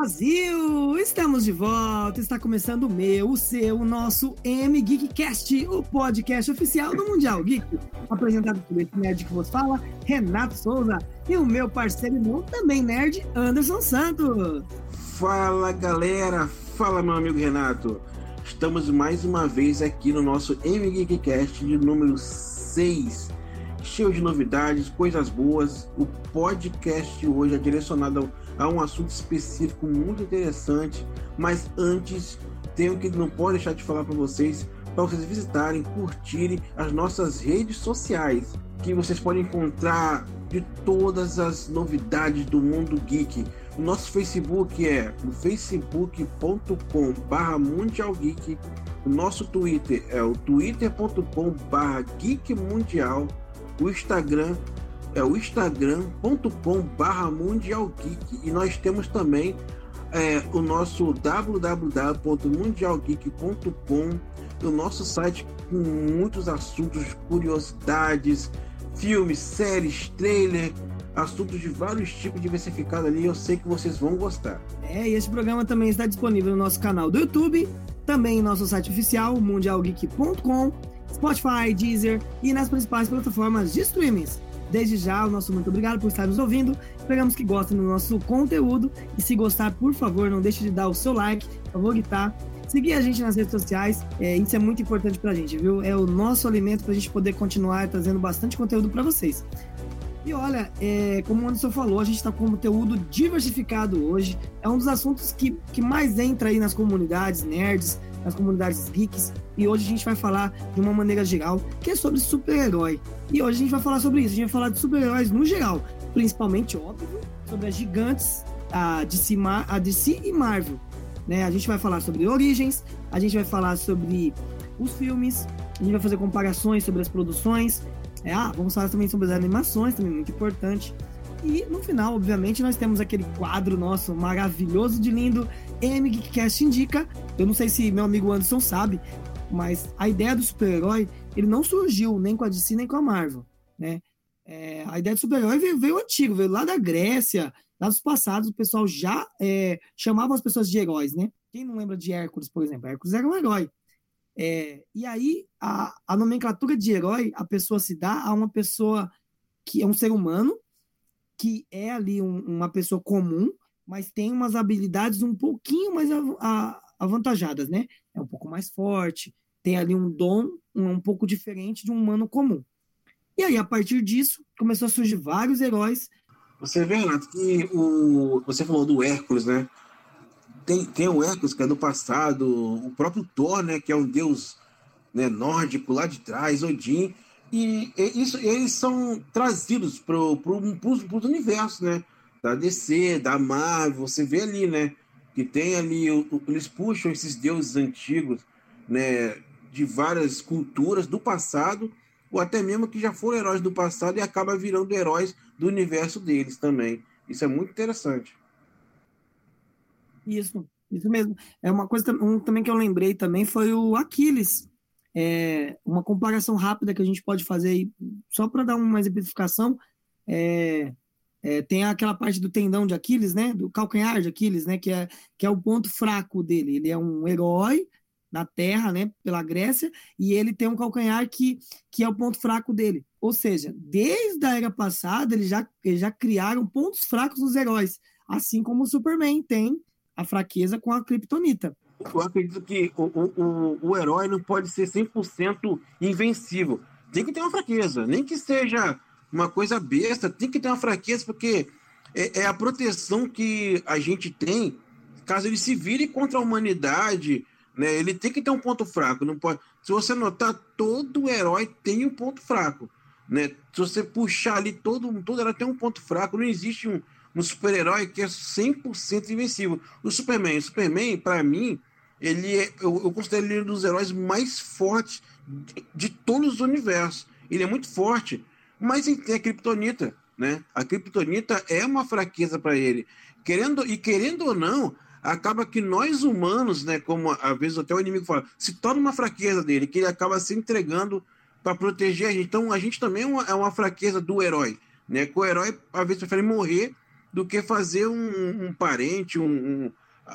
Brasil! Estamos de volta, está começando o meu, o seu, o nosso M Geekcast, o podcast oficial do Mundial Geek. Apresentado esse nerd que vos fala, Renato Souza, e o meu parceiro irmão, também nerd, Anderson Santos. Fala galera, fala meu amigo Renato. Estamos mais uma vez aqui no nosso M Geekcast de número 6 cheio de novidades, coisas boas. O podcast hoje é direcionado a um assunto específico muito interessante, mas antes tenho que não pode deixar de falar para vocês para vocês visitarem, curtirem as nossas redes sociais, que vocês podem encontrar de todas as novidades do mundo geek. O nosso Facebook é o facebook.com/barra mundialgeek. O nosso Twitter é o twitter.com/barra geek mundial o Instagram é o instagram.com barra mundialgeek e nós temos também é, o nosso www.mundialgeek.com o nosso site com muitos assuntos, curiosidades, filmes, séries, trailer, assuntos de vários tipos diversificados ali. Eu sei que vocês vão gostar. É, e esse programa também está disponível no nosso canal do YouTube, também em nosso site oficial, mundialgeek.com Spotify, Deezer e nas principais plataformas de streamings. Desde já, o nosso muito obrigado por estar nos ouvindo. Esperamos que gostem do nosso conteúdo. E se gostar, por favor, não deixe de dar o seu like, favoritar, seguir a gente nas redes sociais. É, isso é muito importante pra gente, viu? É o nosso alimento pra gente poder continuar trazendo bastante conteúdo para vocês. E olha, é, como o Anderson falou, a gente está com conteúdo diversificado hoje. É um dos assuntos que, que mais entra aí nas comunidades nerds, nas comunidades geeks. E hoje a gente vai falar de uma maneira geral, que é sobre super-herói. E hoje a gente vai falar sobre isso, a gente vai falar de super-heróis no geral, principalmente, óbvio, sobre as gigantes, a DC, a DC e Marvel. Né? A gente vai falar sobre origens, a gente vai falar sobre os filmes, a gente vai fazer comparações sobre as produções. É, ah, vamos falar também sobre as animações, também muito importante. E no final, obviamente, nós temos aquele quadro nosso maravilhoso de lindo, M Geekcast Indica. Eu não sei se meu amigo Anderson sabe, mas a ideia do super-herói, ele não surgiu nem com a DC nem com a Marvel, né? É, a ideia do super-herói veio, veio antigo, veio lá da Grécia, lá dos passados, o pessoal já é, chamava as pessoas de heróis, né? Quem não lembra de Hércules, por exemplo? Hércules era um herói. É, e aí, a, a nomenclatura de herói, a pessoa se dá a uma pessoa que é um ser humano, que é ali um, uma pessoa comum, mas tem umas habilidades um pouquinho mais avantajadas, né? É um pouco mais forte, tem ali um dom um, um pouco diferente de um humano comum. E aí, a partir disso, começou a surgir vários heróis. Você vê, Renato, que o, você falou do Hércules, né? Tem, tem o Hércules, que é do passado, o próprio Thor, né? Que é um deus né, nórdico lá de trás, Odin. E, isso, eles são trazidos para os universos, né? Da DC, da Marvel, você vê ali, né? Que tem ali, eles puxam esses deuses antigos, né? De várias culturas do passado, ou até mesmo que já foram heróis do passado e acaba virando heróis do universo deles também. Isso é muito interessante. Isso, isso mesmo. É uma coisa um, também que eu lembrei também foi o Aquiles, é, uma comparação rápida que a gente pode fazer aí, só para dar uma exemplificação, é, é, tem aquela parte do tendão de Aquiles, né? Do calcanhar de Aquiles, né? Que é, que é o ponto fraco dele. Ele é um herói na Terra, né? Pela Grécia, e ele tem um calcanhar que, que é o ponto fraco dele. Ou seja, desde a era passada, eles já, eles já criaram pontos fracos nos heróis. Assim como o Superman tem a fraqueza com a Kryptonita eu acredito que o, o, o, herói não pode ser 100% invencível. Tem que ter uma fraqueza, nem que seja uma coisa besta, tem que ter uma fraqueza, porque é, é a proteção que a gente tem caso ele se vire contra a humanidade. Né? Ele tem que ter um ponto fraco. Não pode... Se você notar, todo herói tem um ponto fraco. Né? Se você puxar ali, todo, todo herói tem um ponto fraco. Não existe um, um super-herói que é 100% invencível. O Superman, o Superman, para mim, ele é, eu, eu, considero ele um dos heróis mais fortes de, de todos os universos. Ele é muito forte, mas ele tem a Kryptonita, né? A Kryptonita é uma fraqueza para ele. Querendo e querendo ou não, acaba que nós humanos, né, como às vezes até o inimigo fala, se torna uma fraqueza dele, que ele acaba se entregando para proteger a gente. Então a gente também é uma, é uma, fraqueza do herói, né? Que o herói às vezes prefere morrer do que fazer um, um parente, um, um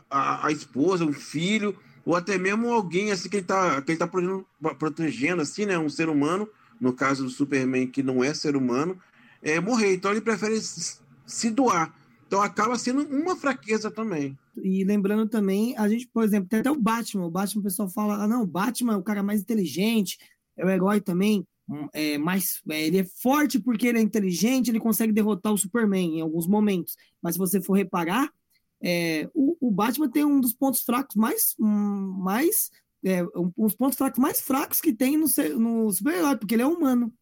a, a, esposa, um filho, ou até mesmo alguém assim que ele está que tá protegendo, protegendo, assim, né, um ser humano, no caso do Superman, que não é ser humano, é, morrer. Então ele prefere se doar. Então acaba sendo uma fraqueza também. E lembrando também, a gente, por exemplo, tem até o Batman. O Batman, o pessoal fala, ah, não, o Batman é o cara mais inteligente, é o herói também, hum, é, mais, é, ele é forte porque ele é inteligente, ele consegue derrotar o Superman em alguns momentos. Mas se você for reparar, é, o, o, Batman tem um dos pontos fracos mais, mais é, um, um dos pontos fracos mais fracos que tem no, no super-herói, porque ele é humano.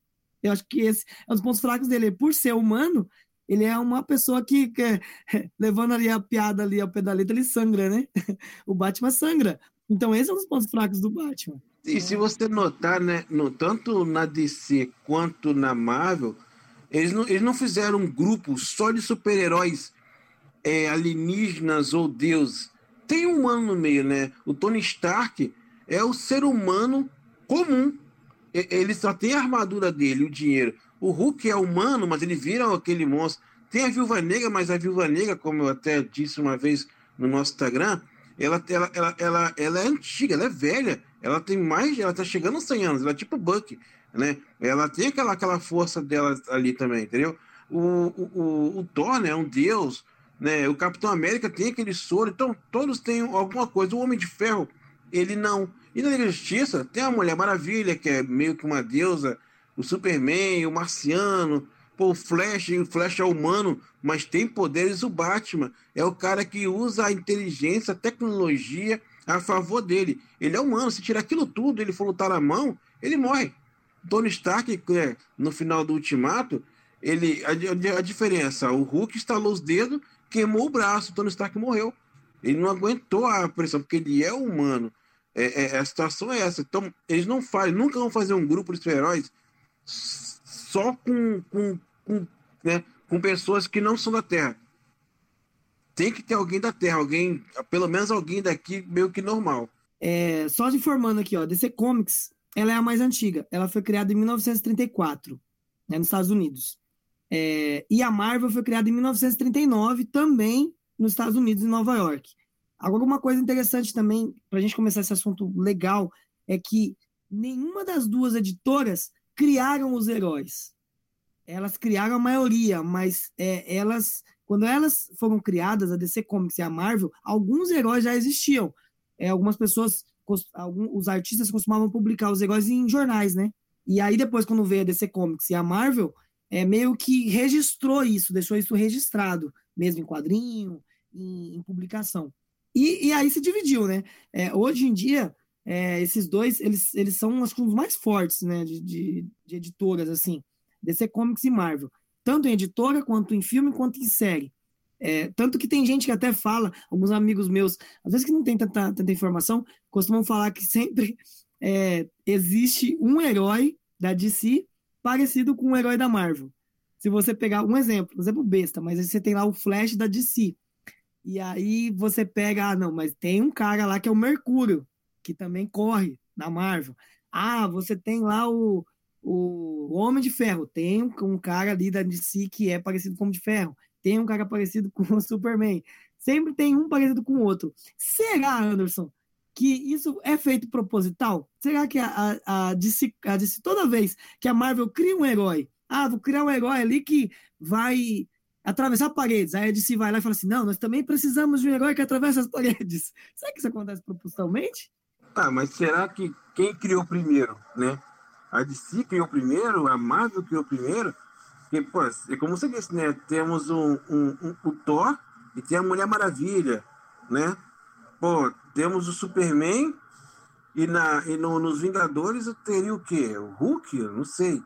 Eu acho que esse é um dos pontos fracos dele. Por ser humano, ele é uma pessoa que, que levando ali a piada ali ao pedalito, ele sangra, né? O Batman sangra. Então esse é um dos pontos fracos do Batman. E se você notar, né, no, tanto na DC quanto na Marvel, eles não, eles não fizeram um grupo só de super-heróis é, alienígenas ou deuses. Tem um humano no meio, né? O Tony Stark é o ser humano comum. Ele só tem a armadura dele, o dinheiro. O Hulk é humano, mas ele vira aquele monstro. Tem a Viúva Negra, mas a Viúva Negra, como eu até disse uma vez no nosso Instagram, ela, ela, ela, ela, ela é antiga, ela é velha. Ela tem mais, ela tá chegando aos 100 anos, ela é tipo Buck, né? Ela tem aquela, aquela força dela ali também, entendeu? O, o, o, o Thor, né, é um deus, né? O Capitão América tem aquele soro, então todos têm alguma coisa. O Homem de Ferro, ele não. E na Liga Justiça tem a Mulher Maravilha, que é meio que uma deusa, o Superman, o Marciano, pô, o Flash, o Flash é humano, mas tem poderes o Batman. É o cara que usa a inteligência, a tecnologia a favor dele. Ele é humano, se tirar aquilo tudo, ele for lutar na mão, ele morre. Tony Stark, é, no final do Ultimato, ele a, a, diferença, o Hulk estalou os dedos, queimou o braço, o Tony Stark morreu. Ele não aguentou a pressão, porque ele é humano. É, é, a situação é essa. Então, eles não fazem, nunca vão fazer um grupo de super-heróis só com, com, com, né, com pessoas que não são da Terra. Tem que ter alguém da Terra, alguém, pelo menos alguém daqui meio que normal. É, só te informando aqui, ó, DC Comics, ela é a mais antiga. Ela foi criada em 1934, né, nos Estados Unidos. É, e a Marvel foi criada em 1939, também nos Estados Unidos, em Nova York. Agora, uma coisa interessante também, para a gente começar esse assunto legal, é que nenhuma das duas editoras criaram os heróis. Elas criaram a maioria, mas é, elas, quando elas foram criadas, a DC Comics e a Marvel, alguns heróis já existiam. É, algumas pessoas, alguns, os artistas costumavam publicar os heróis em jornais, né? E aí depois, quando veio a DC Comics e a Marvel, é meio que registrou isso, deixou isso registrado, mesmo em quadrinho, em, em publicação. E, e, aí se dividiu, né? É, hoje em dia, é, esses dois, eles, eles são acho, os mais fortes, né, de, de, de, editoras, assim, DC Comics e Marvel, tanto em editora, quanto em filme, quanto em série. É, tanto que tem gente que até fala, alguns amigos meus, às vezes que não tem tanta, tanta informação, costumam falar que sempre é, existe um herói da DC parecido com um herói da Marvel. Se você pegar um exemplo, um exemplo besta, mas aí você tem lá o Flash da DC. E aí você pega, ah, não, mas tem um cara lá que é o Mercúrio que também corre na Marvel. Ah, você tem lá o, o Homem de Ferro. Tem um, um cara ali da DC que é parecido com o Homem de Ferro. Tem um cara parecido com o Superman. Sempre tem um parecido com o outro. Será, Anderson, que isso é feito proposital? Será que a, a, a, DC, a toda vez que a Marvel cria um herói, ah, vou criar um herói ali que vai atravessar paredes. Aí a DC vai lá e fala assim: não, nós também precisamos de um herói que atravessa as paredes. Será que isso acontece propositalmente? Ah, mas será que quem criou primeiro, né? A DC criou primeiro, a Marvel criou primeiro? Porque, pô, é como você disse, né? Temos um, um, um, o Thor e tem a Mulher Maravilha, né? Pô, temos o Superman e, na, e no, nos Vingadores teria o quê? O Hulk? Não sei,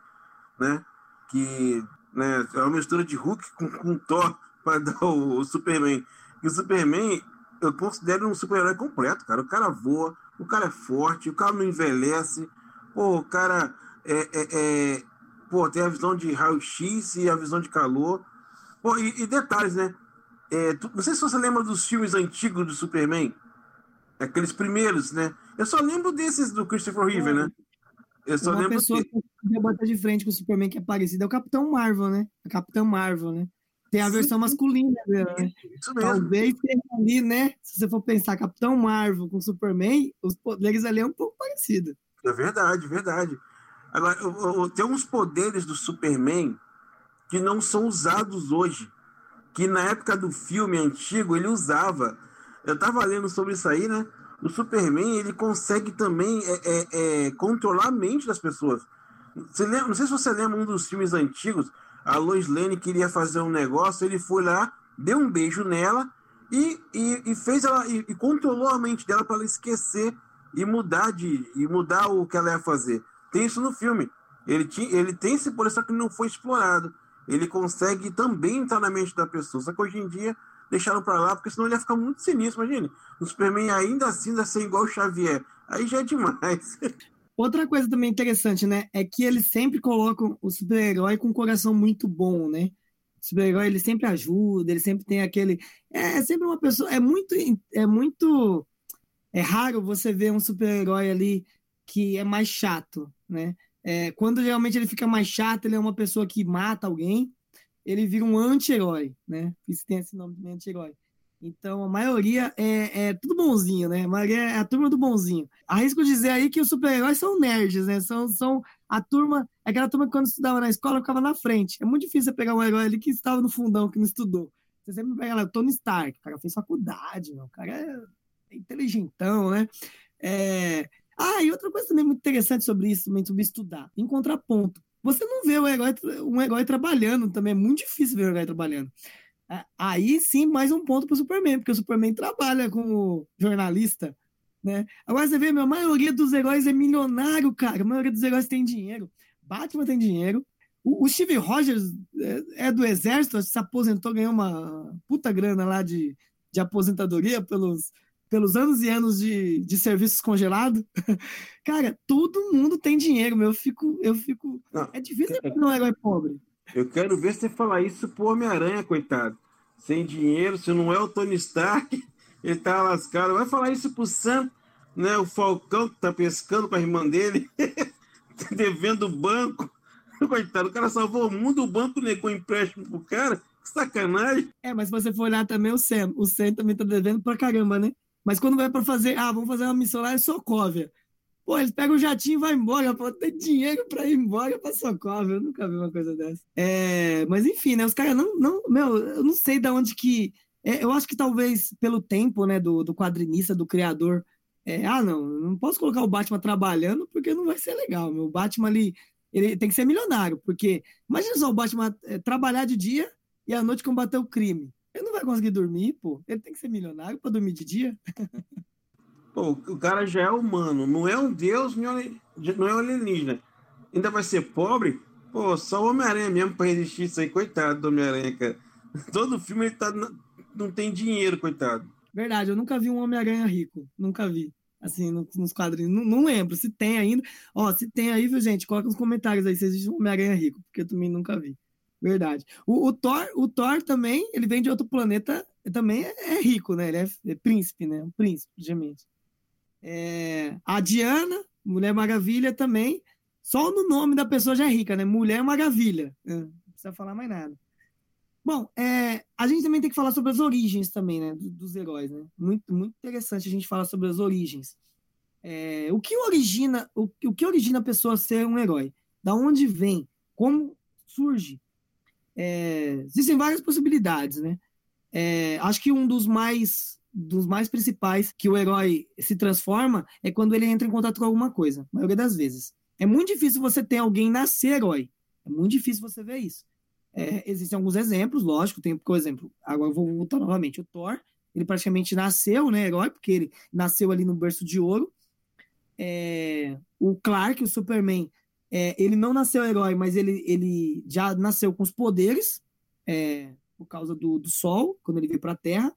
né? Que né, é uma mistura de Hulk com, com Thor para dar o, o Superman. E o Superman, eu considero um super-herói completo, cara. O cara voa, o cara é forte, o cara não envelhece, pô, o cara é, é, é pô, tem a visão de raio-x e a visão de calor. Pô, e, e detalhes, né? É, tu, não sei se você lembra dos filmes antigos do Superman, aqueles primeiros, né? Eu só lembro desses do Christopher Reeve, né? Eu só Uma lembro pessoa que... que bater de frente com o Superman que é parecido é o Capitão Marvel, né? A Capitão Marvel, né? Tem a versão masculina dela, né? Isso mesmo. Talvez tenha ali, né? Se você for pensar Capitão Marvel com Superman, os poderes ali é um pouco parecido. É verdade, verdade. Agora, tem uns poderes do Superman que não são usados hoje. Que na época do filme antigo ele usava. Eu tava lendo sobre isso aí, né? O Superman ele consegue também é, é, é, controlar a mente das pessoas. Você lembra, não sei se você lembra um dos filmes antigos. A Lois Lane queria fazer um negócio, ele foi lá, deu um beijo nela e, e, e fez ela e, e, controlou a mente dela para ela esquecer e mudar de e mudar o que ela ia fazer. Tem isso no filme. Ele, tinha, ele tem esse poder, só que não foi explorado. Ele consegue também entrar na mente da pessoa. Só que hoje em dia deixaram para lá, porque senão ele ia ficar muito sinistro. Imagine, o Superman ainda assim vai ser igual o Xavier. Aí já é demais. Outra coisa também interessante, né? É que eles sempre colocam o super-herói com um coração muito bom, né? O super-herói ele sempre ajuda, ele sempre tem aquele. É, é sempre uma pessoa. É muito. É muito. É raro você ver um super-herói ali que é mais chato, né? É, quando realmente ele fica mais chato, ele é uma pessoa que mata alguém, ele vira um anti-herói, né? Isso tem esse nome de anti-herói. Então, a maioria é, é, tudo bonzinho, né? A maioria é a turma do bonzinho. Arrisco dizer aí que os super-heróis são nerds, né? São, são a turma, aquela turma que quando estudava na escola ficava na frente. É muito difícil você pegar um herói ali que estava no fundão, que não estudou. Você sempre pega lá, Tony Stark, o cara fez faculdade, meu. o cara é inteligentão, né? É, ah, e outra coisa também muito interessante sobre isso, também sobre estudar, em contraponto. Você não vê um herói, um herói trabalhando também, é muito difícil ver um herói trabalhando. Aí sim, mais um ponto para o Superman, porque o Superman trabalha como jornalista, né? Agora você vê, meu, a maioria dos heróis é milionário, cara. A maioria dos heróis tem dinheiro. Batman tem dinheiro. O, o Steve Rogers é, é, do exército, se aposentou, ganhou uma puta grana lá de, de aposentadoria pelos, pelos anos e anos de, de serviços congelados. Cara, todo mundo tem dinheiro, meu. Eu fico. Eu fico... Não, é difícil é, não herói pobre. Eu quero ver você falar isso pro Homem-Aranha, coitado. Sem dinheiro, se não é o Tony Stark, ele tá lascado. Vai falar isso pro Sam, né? O Falcão que tá pescando com a irmã dele, devendo o banco. Coitado, o cara salvou o mundo, o banco negou empréstimo pro cara. Que sacanagem. É, mas se você for olhar também o Sam, o Sam também tá devendo pra caramba, né? Mas quando vai para fazer, ah, vamos fazer uma missão lá em Sokovia. Pô, eles pegam o jatinho e vai embora. Pô, tem dinheiro para ir embora para Sokovia. Eu nunca vi uma coisa dessa. É, mas enfim, né? Os caras não, não. Meu, eu não sei de onde que. É, eu acho que talvez pelo tempo, né, do, do quadrinista, do criador. É, ah, não, não posso colocar o Batman trabalhando porque não vai ser legal. Meu Batman ali, ele tem que ser milionário, porque imagina só o Batman é, trabalhar de dia e à noite combater o crime. Ele não vai conseguir dormir, pô. Ele tem que ser milionário para dormir de dia. Pô, o cara já é humano, não é um deus, não é alienígena. Ainda vai ser pobre? Pô, só o Homem-Aranha mesmo para resistir isso aí. Coitado do Homem-Aranha, cara. Todo filme ele tá, não tem dinheiro, coitado. Verdade, eu nunca vi um Homem-Aranha rico. Nunca vi. Assim, nos quadrinhos. Não, não, lembro se tem ainda. Ó, se tem aí, viu, gente? Coloca nos comentários aí se existe um Homem-Aranha rico, porque eu também nunca vi. Verdade. O, o, Thor, o Thor também, ele vem de outro planeta, também é, é rico, né? Ele é, é, príncipe, né? Um príncipe, geralmente. É, a Diana, Mulher Maravilha também, só no nome da pessoa já é rica, né? Mulher Maravilha. É, não precisa falar mais nada. Bom, é, a gente também tem que falar sobre as origens também, né? Dos, dos heróis, né? Muito, muito interessante a gente falar sobre as origens. É, o que origina o, o que origina a pessoa ser um herói? Da onde vem? Como surge? É, existem várias possibilidades, né? É, acho que um dos mais dos mais principais que o herói se transforma é quando ele entra em contato com alguma coisa, a maioria das vezes. É muito difícil você ter alguém nascer herói. É muito difícil você ver isso. É, existem alguns exemplos, lógico, tem, por exemplo, agora eu vou voltar novamente, o Thor, ele praticamente nasceu, né, herói, porque ele nasceu ali no berço de ouro. É, o Clark, o Superman, é, ele não nasceu herói, mas ele, ele já nasceu com os poderes é, por causa do, do Sol, quando ele veio para a Terra.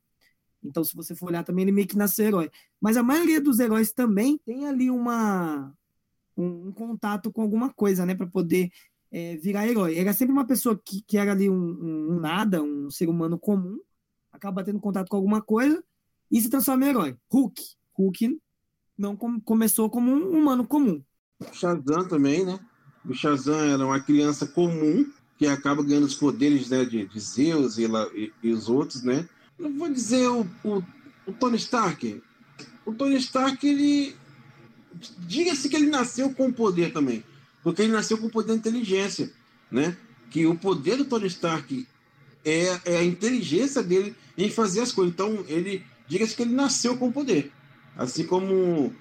Então, se você for olhar também, ele meio que nasceu herói. Mas a maioria dos heróis também tem ali uma, um, um contato com alguma coisa, né, para poder é, virar herói. Era sempre uma pessoa que, que era ali um, um, um, nada, um ser humano comum, acaba tendo contato com alguma coisa e se transforma em herói. Hulk. Hulk não com, começou como um humano comum. Shazam também, né? O Shazam era uma criança comum que acaba ganhando os poderes né, de, de Zeus e, e, e, os outros, né? Não vou dizer o, o, o Tony Stark. O Tony Stark, ele. Diga-se que ele nasceu com poder também. Porque ele nasceu com poder de inteligência, né? Que o poder do Tony Stark é, é a inteligência dele em fazer as coisas. Então, ele. Diga-se que ele nasceu com poder. Assim como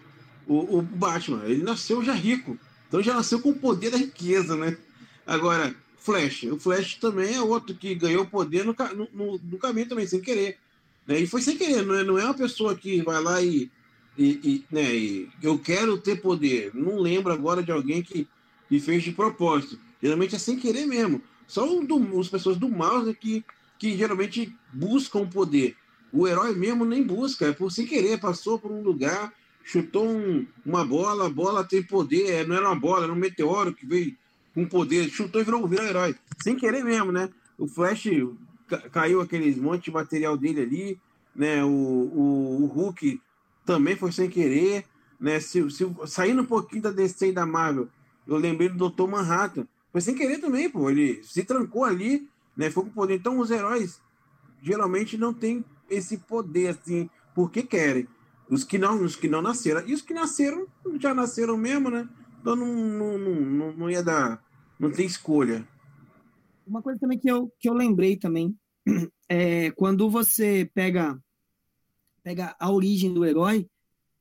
o, o Batman. Ele nasceu já rico. Então já nasceu com o poder da riqueza, né? Agora, Flash. O Flash também é outro que ganhou poder no, no, no caminho também, sem querer. Né? E foi sem querer, não é, não é uma pessoa que vai lá e, e, e né, e eu quero ter poder. Não lembro agora de alguém que, que fez de propósito. Geralmente é sem querer mesmo. Só do, as pessoas do mal né, que, que geralmente buscam poder. O herói mesmo nem busca, é por sem querer, passou por um lugar, chutou um, uma bola, a bola tem poder, é, não era uma bola, era um meteoro que veio com poder, chutou e virou, virou herói. Sem querer mesmo, né? O Flash caiu aqueles monte de material dele ali, né? O, o, o Hulk também foi sem querer, né? Se, se, saindo um pouquinho da DC e da Marvel, eu lembrei do Dr. Manhattan. Foi sem querer também, pô. Ele se trancou ali, né? Foi com poder. Então, os heróis geralmente não têm esse poder assim, porque querem. Os que não, os que não nasceram. E os que nasceram, já nasceram mesmo, né? Então não, não, não, não ia dar. Não tem escolha. Uma coisa também que eu, que eu lembrei também é quando você pega, pega a origem do herói,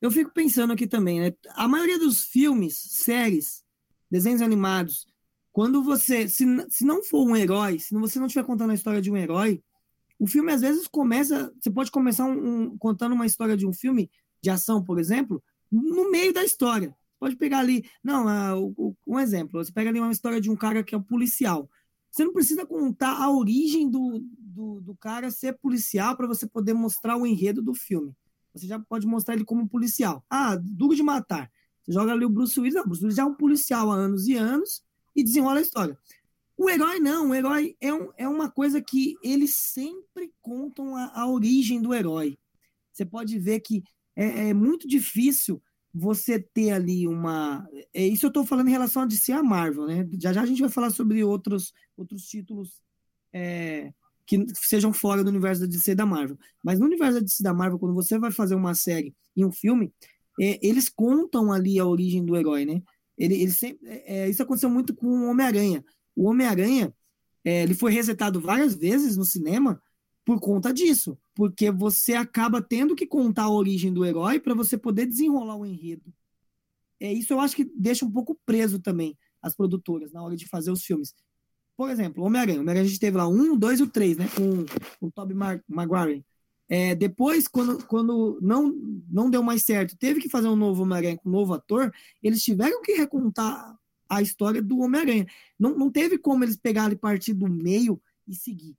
eu fico pensando aqui também, né? A maioria dos filmes, séries, desenhos animados, quando você, se, se não for um herói, se você não estiver contando a história de um herói, o filme às vezes começa, você pode começar um, um, contando uma história de um filme de ação, por exemplo, no meio da história. Pode pegar ali, não, uh, um exemplo, você pega ali uma história de um cara que é um policial. Você não precisa contar a origem do, do, do cara ser policial para você poder mostrar o enredo do filme. Você já pode mostrar ele como policial. Ah, duro de matar. Você joga ali o Bruce Willis, não, o Bruce Willis já é um policial há anos e anos e desenrola a história. O herói não, o herói é, um, é uma coisa que eles sempre contam a, a origem do herói. Você pode ver que é, é, muito difícil você ter ali uma. É, isso eu estou falando em relação a DC a Marvel, né? Já já a gente vai falar sobre outros, outros títulos é, que sejam fora do universo da DC e da Marvel. Mas no universo da DC e da Marvel, quando você vai fazer uma série e um filme, é, eles contam ali a origem do herói, né? Ele, ele sempre, é, é isso aconteceu muito com o Homem-Aranha o Homem-Aranha é, ele foi resetado várias vezes no cinema por conta disso, porque você acaba tendo que contar a origem do herói para você poder desenrolar o enredo. É isso eu acho que deixa um pouco preso também as produtoras na hora de fazer os filmes. Por exemplo, Homem-Aranha. Homem-Aranha a gente teve lá um, dois e o três, né? Com, com o Tobey Maguire. É, depois, quando, quando não, não deu mais certo, teve que fazer um novo Homem-Aranha com um novo ator, eles tiveram que recontar a história do Homem-Aranha. Não, não teve como eles pegarem partir do meio e seguir.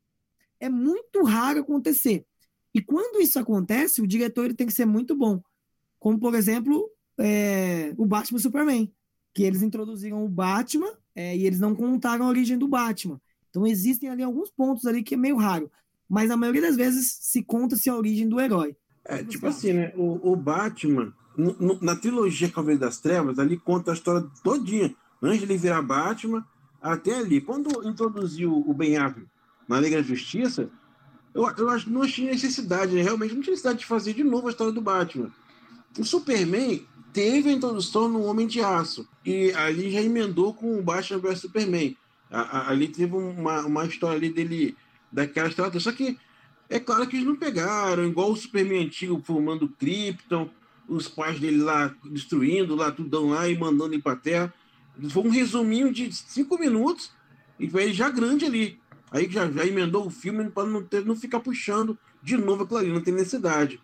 É muito raro acontecer. E quando isso acontece, o diretor ele tem que ser muito bom. Como, por exemplo, é, o Batman e Superman. Que eles introduziram o Batman é, e eles não contaram a origem do Batman. Então existem ali alguns pontos ali que é meio raro. Mas a maioria das vezes se conta-se a origem do herói. É, tipo assim, né? O, o Batman, no, no, na trilogia Cavaleiro das Trevas, ali conta a história todinha antes de virar Batman, até ali. Quando introduziu o Ben Affleck na Liga da Justiça, eu, eu acho que não tinha necessidade, né? realmente não tinha necessidade de fazer de novo a história do Batman. O Superman teve a introdução no Homem de Aço, e ali já emendou com o Batman vs Superman. A, a, ali teve uma, uma história ali dele, daquela história, só que é claro que eles não pegaram, igual o Superman antigo formando Krypton, os pais dele lá destruindo lá, tudão lá e mandando ele pra Terra. Foi um resuminho de cinco minutos e foi já grande ali. Aí já, já emendou o filme para não, ter, não ficar puxando de novo aquilo ali, não tem necessidade.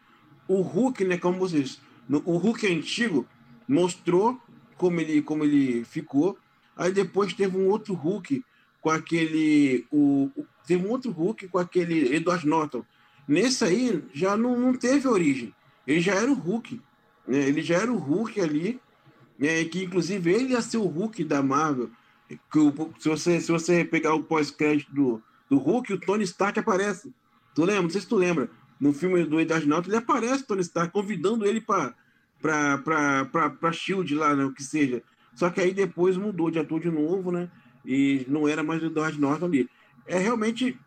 O Hulk, né, como vocês. O Hulk antigo mostrou como ele, como ele ficou. Aí depois teve um outro Hulk com aquele. O, teve um outro Hulk com aquele Edward Norton. Nesse aí já não, não teve origem. Ele já era o Hulk. Né? Ele já era o Hulk ali é, que inclusive ele ia ser o Hulk da Marvel. Que o, se, você, se você pegar o pós-crédito do, do Hulk, o Tony Stark aparece. Tu lembra? Não sei se tu lembra. No filme do Edward Norton, ele aparece, Tony Stark, convidando ele para para Shield lá, né, o que seja. Só que aí depois mudou de ator de novo, né? e não era mais o Edward Norton ali. É realmente.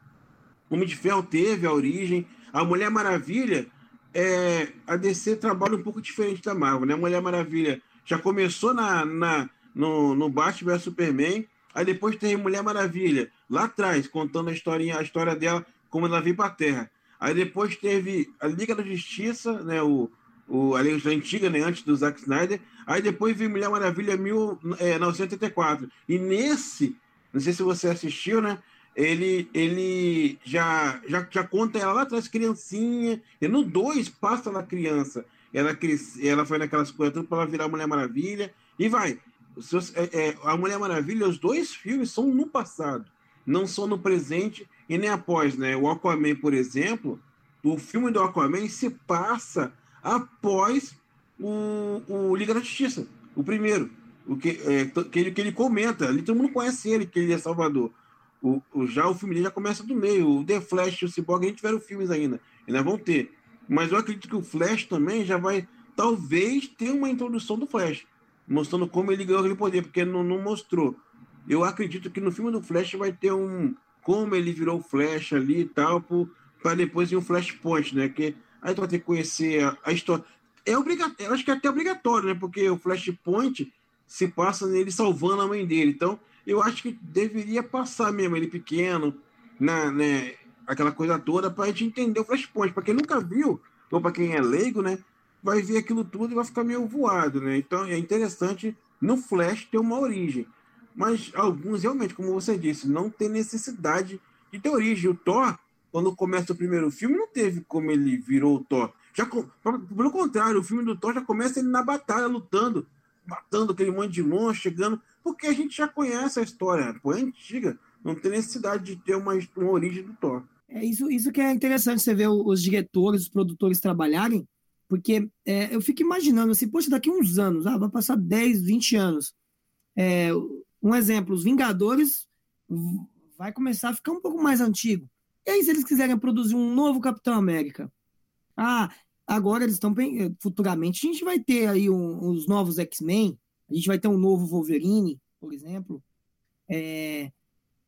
O Homem de Ferro teve a origem. A Mulher Maravilha, é, a DC trabalha um pouco diferente da Marvel, né? A Mulher Maravilha já começou na, na, no, no Batman vs Superman, aí depois tem Mulher Maravilha, lá atrás, contando a, historinha, a história dela, como ela veio para a Terra. Aí depois teve a Liga da Justiça, né? O, o, a Liga antiga, né? Antes do Zack Snyder. Aí depois veio Mulher Maravilha 1984. É, e nesse, não sei se você assistiu, né? Ele, ele já, já, já conta ela lá atrás, criancinha. E no 2 passa na criança. Ela, cresce, ela foi naquelas coisas tudo para virar Mulher Maravilha. E vai. É, é, a Mulher Maravilha, os dois filmes são no passado, não são no presente e nem após, né? O Aquaman, por exemplo, o filme do Aquaman se passa após o, o Liga da Justiça, o primeiro, o que, é, que, ele, que ele comenta, ali todo mundo conhece ele, que ele é Salvador. O, o, já o filme já começa do meio. O The Flash e o Cyborg, a gente tiveram filmes ainda, ainda vão ter. Mas eu acredito que o Flash também já vai, talvez, ter uma introdução do Flash, mostrando como ele ganhou aquele poder, porque não, não mostrou. Eu acredito que no filme do Flash vai ter um, como ele virou Flash ali e tal, para depois ir um Flashpoint, né? Que aí tu vai ter que conhecer a, a história. É obrigatório, acho que é até obrigatório, né? Porque o Flashpoint se passa nele salvando a mãe dele. Então, eu acho que deveria passar mesmo ele pequeno, na, né? Aquela coisa toda, para a gente entender o Flashpoint. Para quem nunca viu, ou para quem é leigo, né? Vai ver aquilo tudo e vai ficar meio voado, né? Então, é interessante no Flash ter uma origem. Mas alguns, realmente, como você disse, não tem necessidade de ter origem. O Thor, quando começa o primeiro filme, não teve como ele virou o Thor. Já, pelo contrário, o filme do Thor já começa ele na batalha, lutando, matando aquele monte de monstro, chegando, porque a gente já conhece a história, pô, é antiga. Não tem necessidade de ter uma, uma origem do Thor. É isso, isso que é interessante você ver os diretores, os produtores trabalharem, porque é, eu fico imaginando assim, poxa, daqui uns anos, ah, vai passar 10, 20 anos. É, um exemplo, os Vingadores vai começar a ficar um pouco mais antigo. E aí, se eles quiserem produzir um novo Capitão América? Ah, agora eles estão. Futuramente a gente vai ter aí um, os novos X-Men, a gente vai ter um novo Wolverine, por exemplo. É,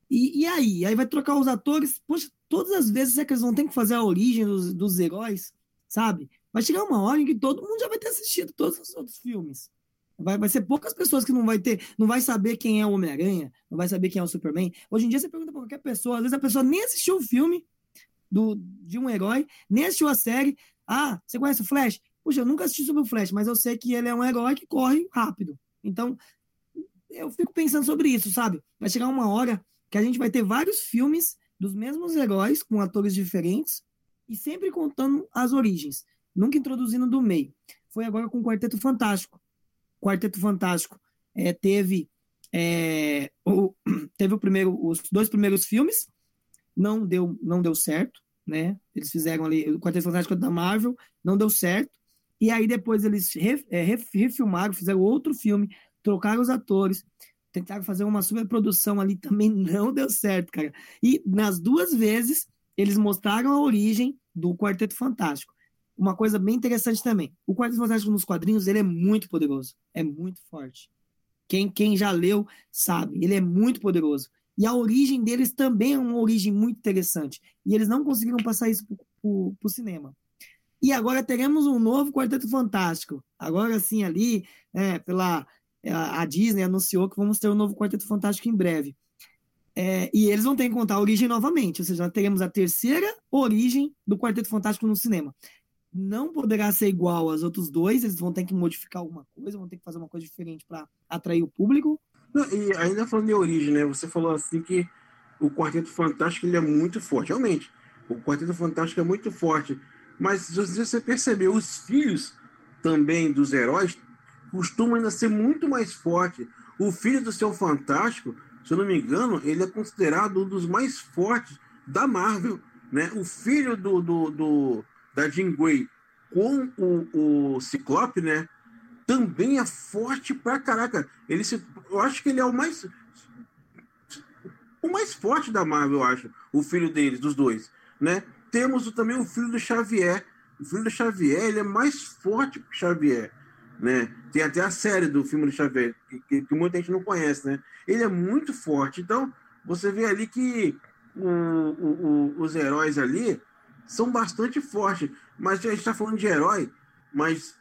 e, e, aí? Aí vai trocar os atores. Poxa, todas as vezes é que eles vão ter que fazer a origem dos, dos heróis, sabe? Vai chegar uma hora em que todo mundo já vai ter assistido todos os outros filmes. Vai, vai ser poucas pessoas que não vai ter, não vai saber quem é o Homem-Aranha, não vai saber quem é o Superman. Hoje em dia você pergunta para qualquer pessoa, às vezes a pessoa nem assistiu o filme do, de um herói, nem assistiu a série. Ah, você conhece o Flash? Puxa, eu nunca assisti sobre o Flash, mas eu sei que ele é um herói que corre rápido. Então, eu fico pensando sobre isso, sabe? Vai chegar uma hora que a gente vai ter vários filmes dos mesmos heróis, com atores diferentes, e sempre contando as origens, nunca introduzindo do meio. Foi agora com o Quarteto Fantástico. Quarteto Fantástico é, teve é, o, teve o primeiro, os dois primeiros filmes, não deu, não deu certo, né? Eles fizeram ali o Quarteto Fantástico da Marvel, não deu certo. E aí depois eles re, é, refilmaram, fizeram outro filme, trocaram os atores, tentaram fazer uma superprodução ali, também não deu certo, cara. E nas duas vezes eles mostraram a origem do Quarteto Fantástico uma coisa bem interessante também. O Quarteto Fantástico nos quadrinhos, ele é muito poderoso. É muito forte. Quem, quem já leu sabe, ele é muito poderoso. E a origem deles também é uma origem muito interessante. E eles não conseguiram passar isso para o cinema. E agora teremos um novo Quarteto Fantástico. Agora sim, ali, é, pela a Disney anunciou que vamos ter um novo Quarteto Fantástico em breve. É, e eles vão ter que contar a origem novamente, ou seja, nós teremos a terceira origem do Quarteto Fantástico no cinema não poderá ser igual aos outros dois, eles vão ter que modificar alguma coisa, vão ter que fazer uma coisa diferente para atrair o público. E ainda falando de origem, né? Você falou assim que o Quarteto Fantástico ele é muito forte. Realmente, o Quarteto Fantástico é muito forte. Mas você perceber, os filhos também dos heróis costumam ainda ser muito mais fortes. O filho do seu Fantástico, se eu não me engano, ele é considerado um dos mais fortes da Marvel. Né? O filho do, do, do da Jean Grey com o, o Ciclope, né? Também é forte pra caraca. Ele se, eu acho que ele é o mais o mais forte da Marvel, eu acho, o filho deles, dos dois, né? Temos também o filho do Xavier. O filho do Xavier, ele é mais forte que o Xavier, né? Tem até a série do filme do Xavier, que, que muita gente não conhece, né? Ele é muito forte. Então, você vê ali que o, o, o, os heróis ali são bastante fortes. Mas a gente está falando de herói, mas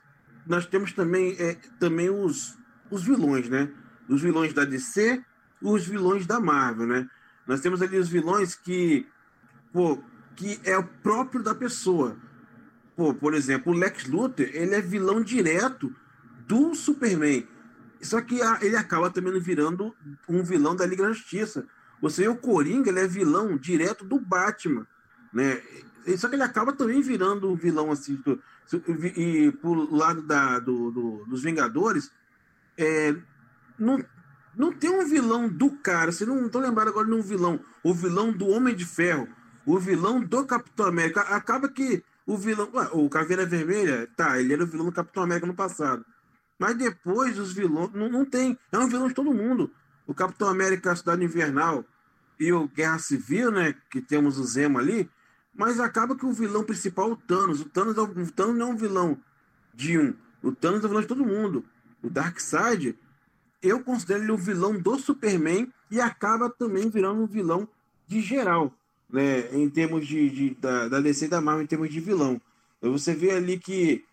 nós temos também, é, também os, os vilões, né? Os vilões da DC os vilões da Marvel, né? Nós temos ali os vilões que, pô, que é o próprio da pessoa. Pô, por exemplo, o Lex Luthor, ele é vilão direto do Superman. Só que ele acaba também virando um vilão da Liga da Justiça. Você vê o Coringa, ele é vilão direto do Batman, né? Só que ele acaba também virando um vilão assim. Do, e pro lado da, do, do, dos Vingadores, é, não, não tem um vilão do cara. Você não estou lembrado agora de um vilão. O vilão do Homem de Ferro. O vilão do Capitão América. Acaba que o vilão. O Caveira Vermelha, tá, ele era o vilão do Capitão América no passado. Mas depois os vilões. Não, não tem. É um vilão de todo mundo. O Capitão América, a Cidade Invernal e o Guerra Civil, né? Que temos o Zemo ali. Mas acaba que o vilão principal é o Thanos. O Thanos, é, o Thanos não é um vilão de um. O Thanos é o vilão de todo mundo. O Darkseid, eu considero ele o vilão do Superman e acaba também virando um vilão de geral, né? Em termos de, de da, da DC e da Marvel, em termos de vilão. Você vê ali que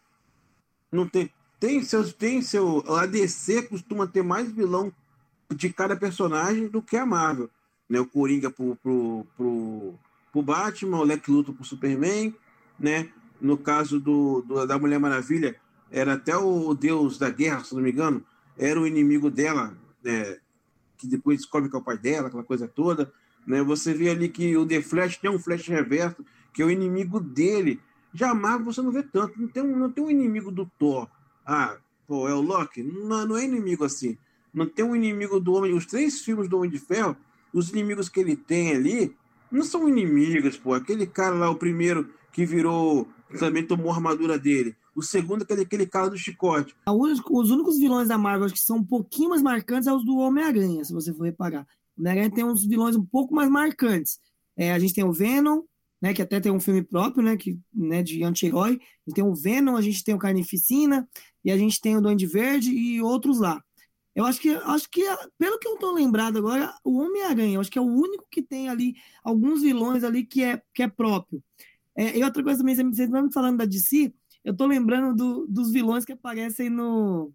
não tem, tem seus tem seu a DC costuma ter mais vilão de cada personagem do que a Marvel, né? O Coringa pro, pro, pro, pro Batman, o Lex Luthor pro Superman, né? No caso do, do, da Mulher Maravilha, era até o Deus da Guerra, se não me engano, era o inimigo dela, né, que depois descobre que é o pai dela, aquela coisa toda. Né? Você vê ali que o The Flash tem um Flash reverso, que é o inimigo dele. Já Marvel você não vê tanto, não tem um, não tem um inimigo do Thor. Ah, pô, é o Loki? Não, não é inimigo assim. Não tem um inimigo do Homem. Os três filmes do Homem de Ferro, os inimigos que ele tem ali, não são inimigos, pô. Aquele cara lá, o primeiro que virou, também tomou a armadura dele. O segundo é aquele, cara do chicote. Os únicos vilões da Marvel que são um pouquinho mais marcantes são é os do Homem-Aranha, se você for reparar. O Homem-Aranha tem uns vilões um pouco mais marcantes. É, a gente tem o Venom, né, que até tem um filme próprio, né, que, né, de anti-herói. Tem o Venom, a gente tem o Carnificina, e a gente tem o Duende Verde e outros lá. Eu acho que, acho que pelo que eu estou lembrado agora, o Homem-Aranha, eu acho que é o único que tem ali alguns vilões ali que é, que é próprio. É, e outra coisa também, vocês estão falando da DC, eu tô lembrando do, dos vilões que aparecem no,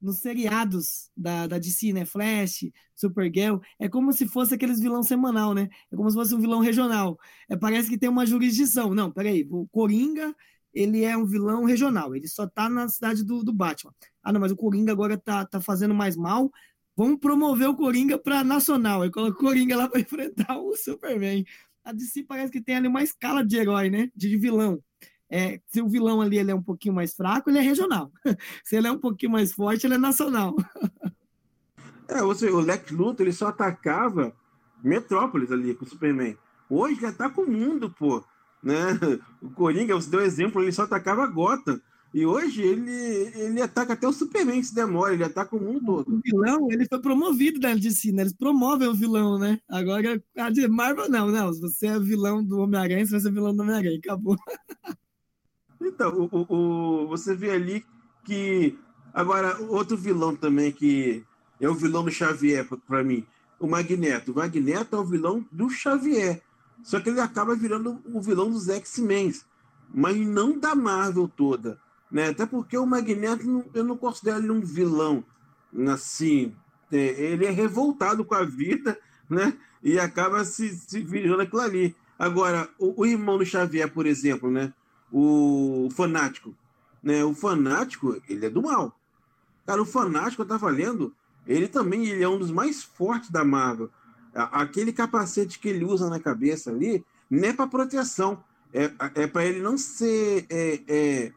nos seriados da, da DC, né? Flash, Supergirl. É como se fosse aqueles vilão semanal, né? É como se fosse um vilão regional. É, parece que tem uma jurisdição. Não, peraí. O Coringa, ele é um vilão regional. Ele só tá na cidade do, do Batman. Ah, não, mas o Coringa agora tá, tá fazendo mais mal. Vamos promover o Coringa para nacional. Aí coloca o Coringa lá para enfrentar o Superman. A DC parece que tem ali uma escala de herói, né? De vilão. É, se o vilão ali ele é um pouquinho mais fraco, ele é regional. se ele é um pouquinho mais forte, ele é nacional. é, você, o Lex Luthor ele só atacava Metrópolis ali com o Superman. Hoje ele ataca o mundo, pô. Né? O Coringa, você deu exemplo, ele só atacava Gotham. E hoje ele, ele ataca até o Superman se demora, ele ataca o mundo todo. O vilão, ele foi promovido da DC, né? Eles promovem o vilão, né? Agora, a de Marvel não, não. Se você é vilão do Homem-Aranha, você vai ser vilão do Homem-Aranha, acabou. Então, o, o, você vê ali que. Agora, outro vilão também que é o vilão do Xavier para mim, o Magneto. O Magneto é o vilão do Xavier. Só que ele acaba virando o vilão dos X-Men, mas não da Marvel toda. Né? Até porque o Magneto, eu não considero ele um vilão assim. É, ele é revoltado com a vida, né? E acaba se, se virando aquilo ali. Agora, o, o irmão do Xavier, por exemplo, né? O fanático. Né? O fanático, ele é do mal. Cara, o fanático, eu tava lendo, ele também ele é um dos mais fortes da Marvel. Aquele capacete que ele usa na cabeça ali não é para proteção, é, é para ele não ser. É, é,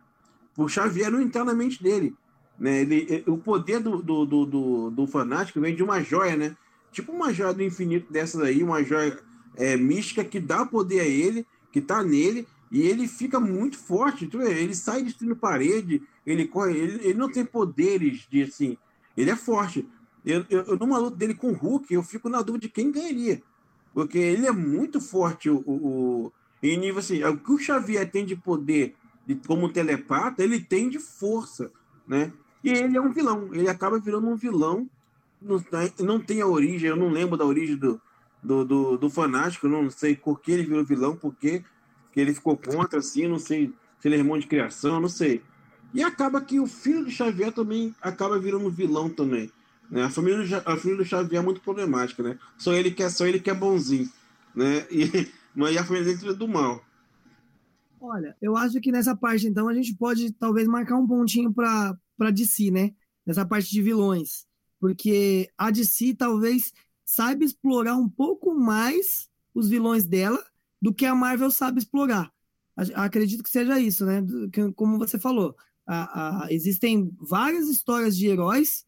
o Xavier não entrar na mente dele. Né? Ele, é, o poder do, do, do, do, fanático vem de uma joia, né? Tipo uma joia do infinito dessas aí, uma joia é, mística que dá poder a ele, que tá nele, e ele fica muito forte, ele sai destruindo parede, ele corre, ele, ele não tem poderes de assim, ele é forte. Eu, eu, numa luta dele com o Hulk, eu fico na dúvida de quem ganharia. Porque ele é muito forte, o, o, em nível assim, o que o Xavier tem de poder de, como telepata, ele tem de força, né? E ele é um vilão, ele acaba virando um vilão, não, não tem a origem, eu não lembro da origem do, do, do, do fanático, não sei por que ele virou vilão, por que ele ficou contra, assim, não sei se ele é irmão de criação, não sei. E acaba que o filho do Xavier também acaba virando vilão também. Né? A, família do, a família do Xavier é muito problemática, né? Só ele que é, só ele que é bonzinho, né? E, mas a família dele é do mal. Olha, eu acho que nessa parte, então, a gente pode talvez marcar um pontinho para DC, né? Nessa parte de vilões. Porque a DC talvez saiba explorar um pouco mais os vilões dela do que a Marvel sabe explorar. Acredito que seja isso, né? Como você falou, a, a, existem várias histórias de heróis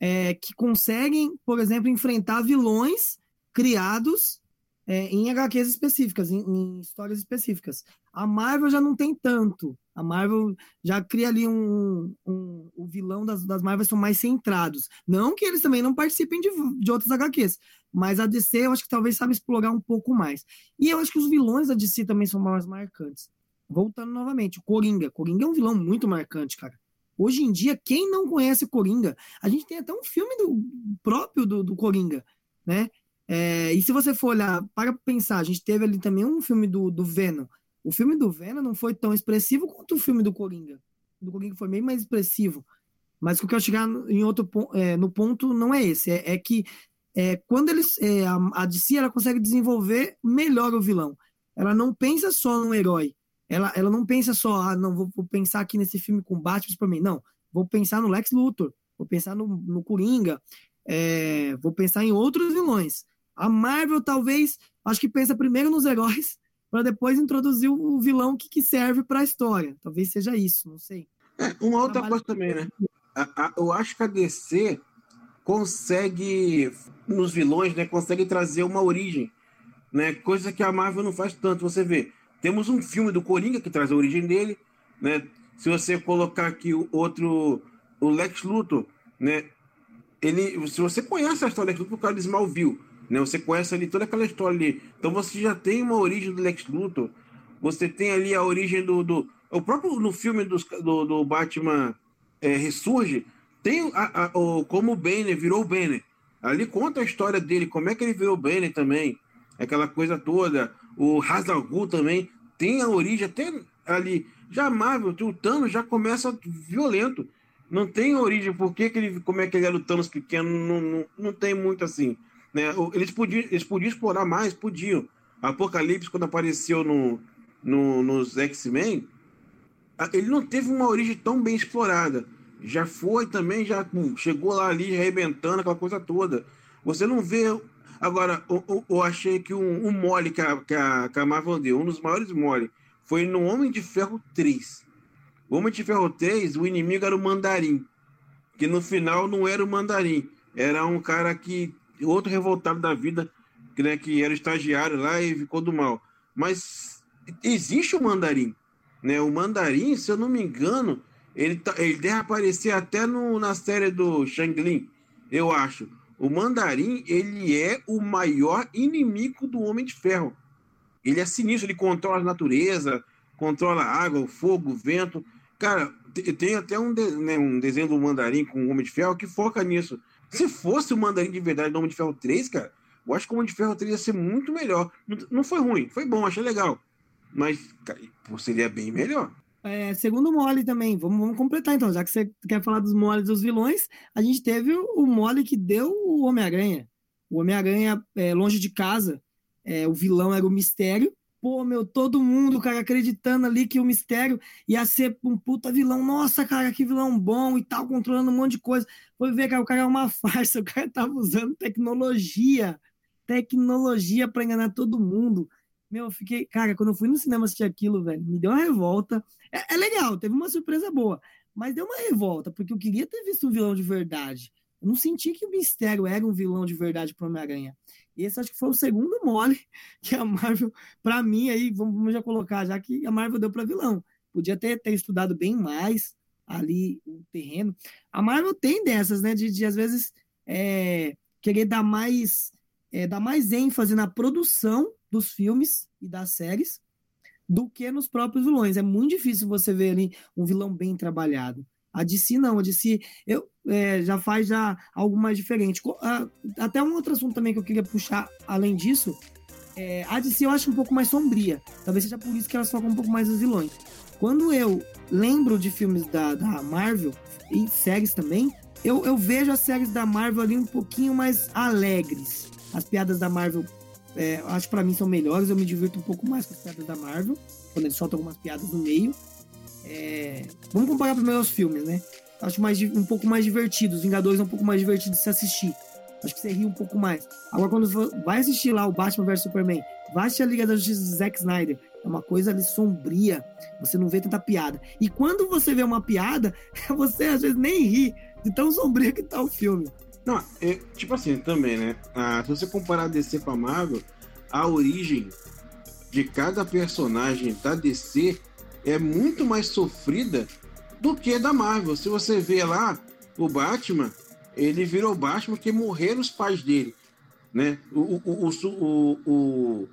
é, que conseguem, por exemplo, enfrentar vilões criados é, em HQs específicas, em, em, histórias específicas. A Marvel já não tem tanto. A Marvel já cria ali um. um o vilão das, das Marvel são mais centrados. Não que eles também não participem de, de outras HQs, mas a DC eu acho que talvez sabe explorar um pouco mais. E eu acho que os vilões da DC também são mais marcantes. Voltando novamente, o Coringa. Coringa é um vilão muito marcante, cara. Hoje em dia, quem não conhece Coringa? A gente tem até um filme do, próprio do, do Coringa, né? É, e se você for olhar, para pensar, a gente teve ali também um filme do, do Venom. O filme do Venom não foi tão expressivo quanto o filme do Coringa. Do Coringa foi bem mais expressivo. Mas o que eu quero chegar em outro é, no ponto não é esse, é, é que é, quando eles é, a, a DC ela consegue desenvolver melhor o vilão. Ela não pensa só no herói, ela, ela não pensa só, ah, não, vou, vou pensar aqui nesse filme com Batman para mim. Não, vou pensar no Lex Luthor, vou pensar no, no Coringa, é, vou pensar em outros vilões. A Marvel, talvez, acho que pensa primeiro nos heróis, para depois introduzir o vilão que, que serve para a história. Talvez seja isso, não sei. É, uma outra coisa também, né? A, a, eu acho que a DC consegue, nos vilões, né, consegue trazer uma origem, né? Coisa que a Marvel não faz tanto. Você vê, temos um filme do Coringa que traz a origem dele, né? Se você colocar aqui o outro, o Lex Luthor, né? Ele, se você conhece a história do Lex Luthor por causa de Smallville, né? Você conhece ali toda aquela história ali. Então você já tem uma origem do Lex Luthor. Você tem ali a origem do, do o próprio no filme do, do, do Batman é, ressurge tem a, a, o, como o Banner virou o Banner. Ali conta a história dele, como é que ele virou Banner também, aquela coisa toda o Hazal também tem a origem até ali. Já Marvel, o Thanos já começa violento. Não tem origem, por que, que ele, como é que ele era o Thanos pequeno, não, não, não tem muito assim. Né? Eles, podiam, eles podiam explorar mais, podiam. Apocalipse, quando apareceu no, no, nos X-Men, ele não teve uma origem tão bem explorada. Já foi também, já chegou lá ali arrebentando aquela coisa toda. Você não vê Agora, eu, eu achei que um, um mole que a, que, a, que a Marvel deu, um dos maiores mole, foi no Homem de Ferro 3. O Homem de Ferro 3, o inimigo era o Mandarim. Que no final não era o Mandarim. Era um cara que. Outro revoltado da vida, que, né, que era estagiário lá e ficou do mal. Mas existe o Mandarim. Né? O Mandarim, se eu não me engano, ele, tá, ele deve aparecer até no, na série do Shang-Lin, eu acho. O Mandarim, ele é o maior inimigo do Homem de Ferro. Ele é sinistro, ele controla a natureza, controla a água, o fogo, o vento. Cara, tem até um, de, né, um desenho do Mandarim com o Homem de Ferro que foca nisso. Se fosse o Mandarim de verdade do Homem de Ferro 3, cara, eu acho que o Homem de Ferro 3 ia ser muito melhor. Não, foi ruim, foi bom, achei legal. Mas cara, seria bem melhor. É, segundo mole também, vamos, vamos, completar então, já que você quer falar dos moles dos vilões, a gente teve o, mole que deu o Homem-Aranha. O Homem-Aranha é, longe de casa, é, o vilão era o mistério. Pô, meu, todo mundo, cara, acreditando ali que o mistério ia ser um puta vilão. Nossa, cara, que vilão bom e tal, controlando um monte de coisa. Foi ver, cara, o cara é uma farsa, o cara tava usando tecnologia, tecnologia para enganar todo mundo. Meu, eu fiquei. Cara, quando eu fui no cinema assistir aquilo, velho, me deu uma revolta. É, é, legal, teve uma surpresa boa, mas deu uma revolta, porque eu queria ter visto um vilão de verdade. Eu não senti que o Mistério era um vilão de verdade para Homem-Aranha. Esse acho que foi o segundo mole que a Marvel, para mim, aí, vamos já colocar, já que a Marvel deu para vilão. Podia ter, ter estudado bem mais ali o terreno. A Marvel tem dessas, né, de, de às vezes é, querer dar mais, é, dar mais ênfase na produção dos filmes e das séries do que nos próprios vilões. É muito difícil você ver ali um vilão bem trabalhado. A DC não, a DC eu, é, já faz já algo mais diferente. Até um outro assunto também que eu queria puxar além disso, é, a DC eu acho um pouco mais sombria. Talvez seja por isso que elas focam um pouco mais nos vilões. Quando eu lembro de filmes da, da Marvel e séries também, eu, eu vejo as séries da Marvel ali um pouquinho mais alegres. As piadas da Marvel, é, acho para mim são melhores. Eu me divirto um pouco mais com as piadas da Marvel, quando eles soltam algumas piadas no meio. É... Vamos comparar primeiro os filmes, né? Acho mais, um pouco mais divertido. Os Vingadores é um pouco mais divertido de se assistir. Acho que você ri um pouco mais. Agora, quando vai assistir lá o Batman vs Superman, vai assistir a Liga da Justiça de Zack Snyder, é uma coisa ali sombria. Você não vê tanta piada. E quando você vê uma piada, você às vezes nem ri de tão sombrio que tá o filme. Não, é, tipo assim, também, né? Ah, se você comparar a DC com a Marvel, a origem de cada personagem da DC é muito mais sofrida do que da Marvel. Se você vê lá o Batman, ele virou Batman que morreram os pais dele, né? O, o, o,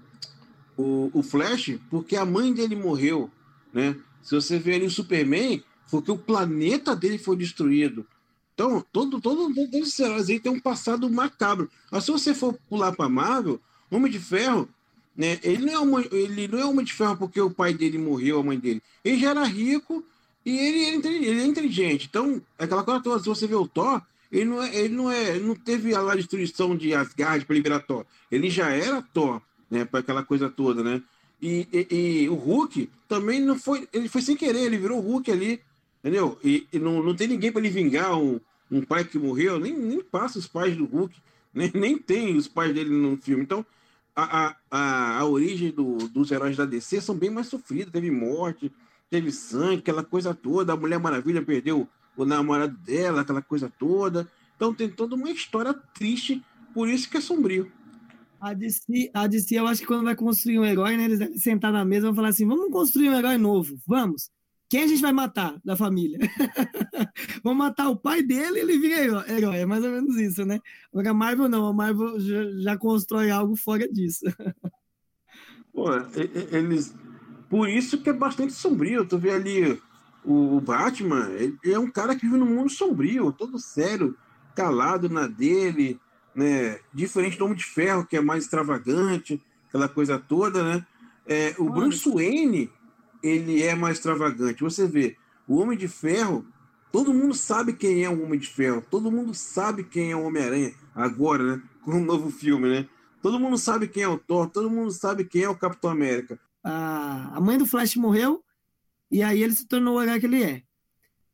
o, o, Flash, porque a mãe dele morreu, né? Se você vê ali o Superman, porque o planeta dele foi destruído. Então, todo, todo, esses heróis aí tem um passado macabro. Mas se você for pular para Marvel, Homem de Ferro, né? Ele não, é uma, ele não é Homem de Ferro porque o pai dele morreu, a mãe dele. Ele já era rico e ele, ele, ele é inteligente. Então, aquela coisa toda, se você vê o Thor, ele não é, ele não é, não teve a destruição de Asgard para ele virar Thor. Ele já era Thor, né? Para aquela coisa toda, né? E, e, e, o Hulk também não foi, ele foi sem querer, ele virou Hulk ali, entendeu? E, e não, não tem ninguém para ele vingar um, um pai que morreu, nem, nem passa os pais do Hulk, nem, nem tem os pais dele no filme. Então, a, a, a origem do, dos heróis da DC são bem mais sofridas. Teve morte, teve sangue, aquela coisa toda. A Mulher Maravilha perdeu o namorado dela, aquela coisa toda. Então tem toda uma história triste, por isso que é sombrio. A DC, a DC, eu acho que quando vai construir um herói, né, eles devem sentar na mesa e vão falar assim: vamos construir um herói novo, vamos. Quem a gente vai matar da família? Vamos matar o pai dele e ele vira herói. É mais ou menos isso, né? Agora a Marvel não, a Marvel já, já constrói algo fora disso. Pô, eles. Por isso que é bastante sombrio. Tu vê ali o Batman, ele é um cara que vive num mundo sombrio, todo sério, calado na dele, né? Diferente do Homem de Ferro, que é mais extravagante, aquela coisa toda, né? É, o Bruce Wayne, ele é mais extravagante. Você vê, o Homem de Ferro, todo mundo sabe quem é o Homem de Ferro, todo mundo sabe quem é o Homem-Aranha, agora, né? Com o um novo filme, né? Todo mundo sabe quem é o Thor, todo mundo sabe quem é o Capitão América. A mãe do Flash morreu, e aí ele se tornou o herói que ele é.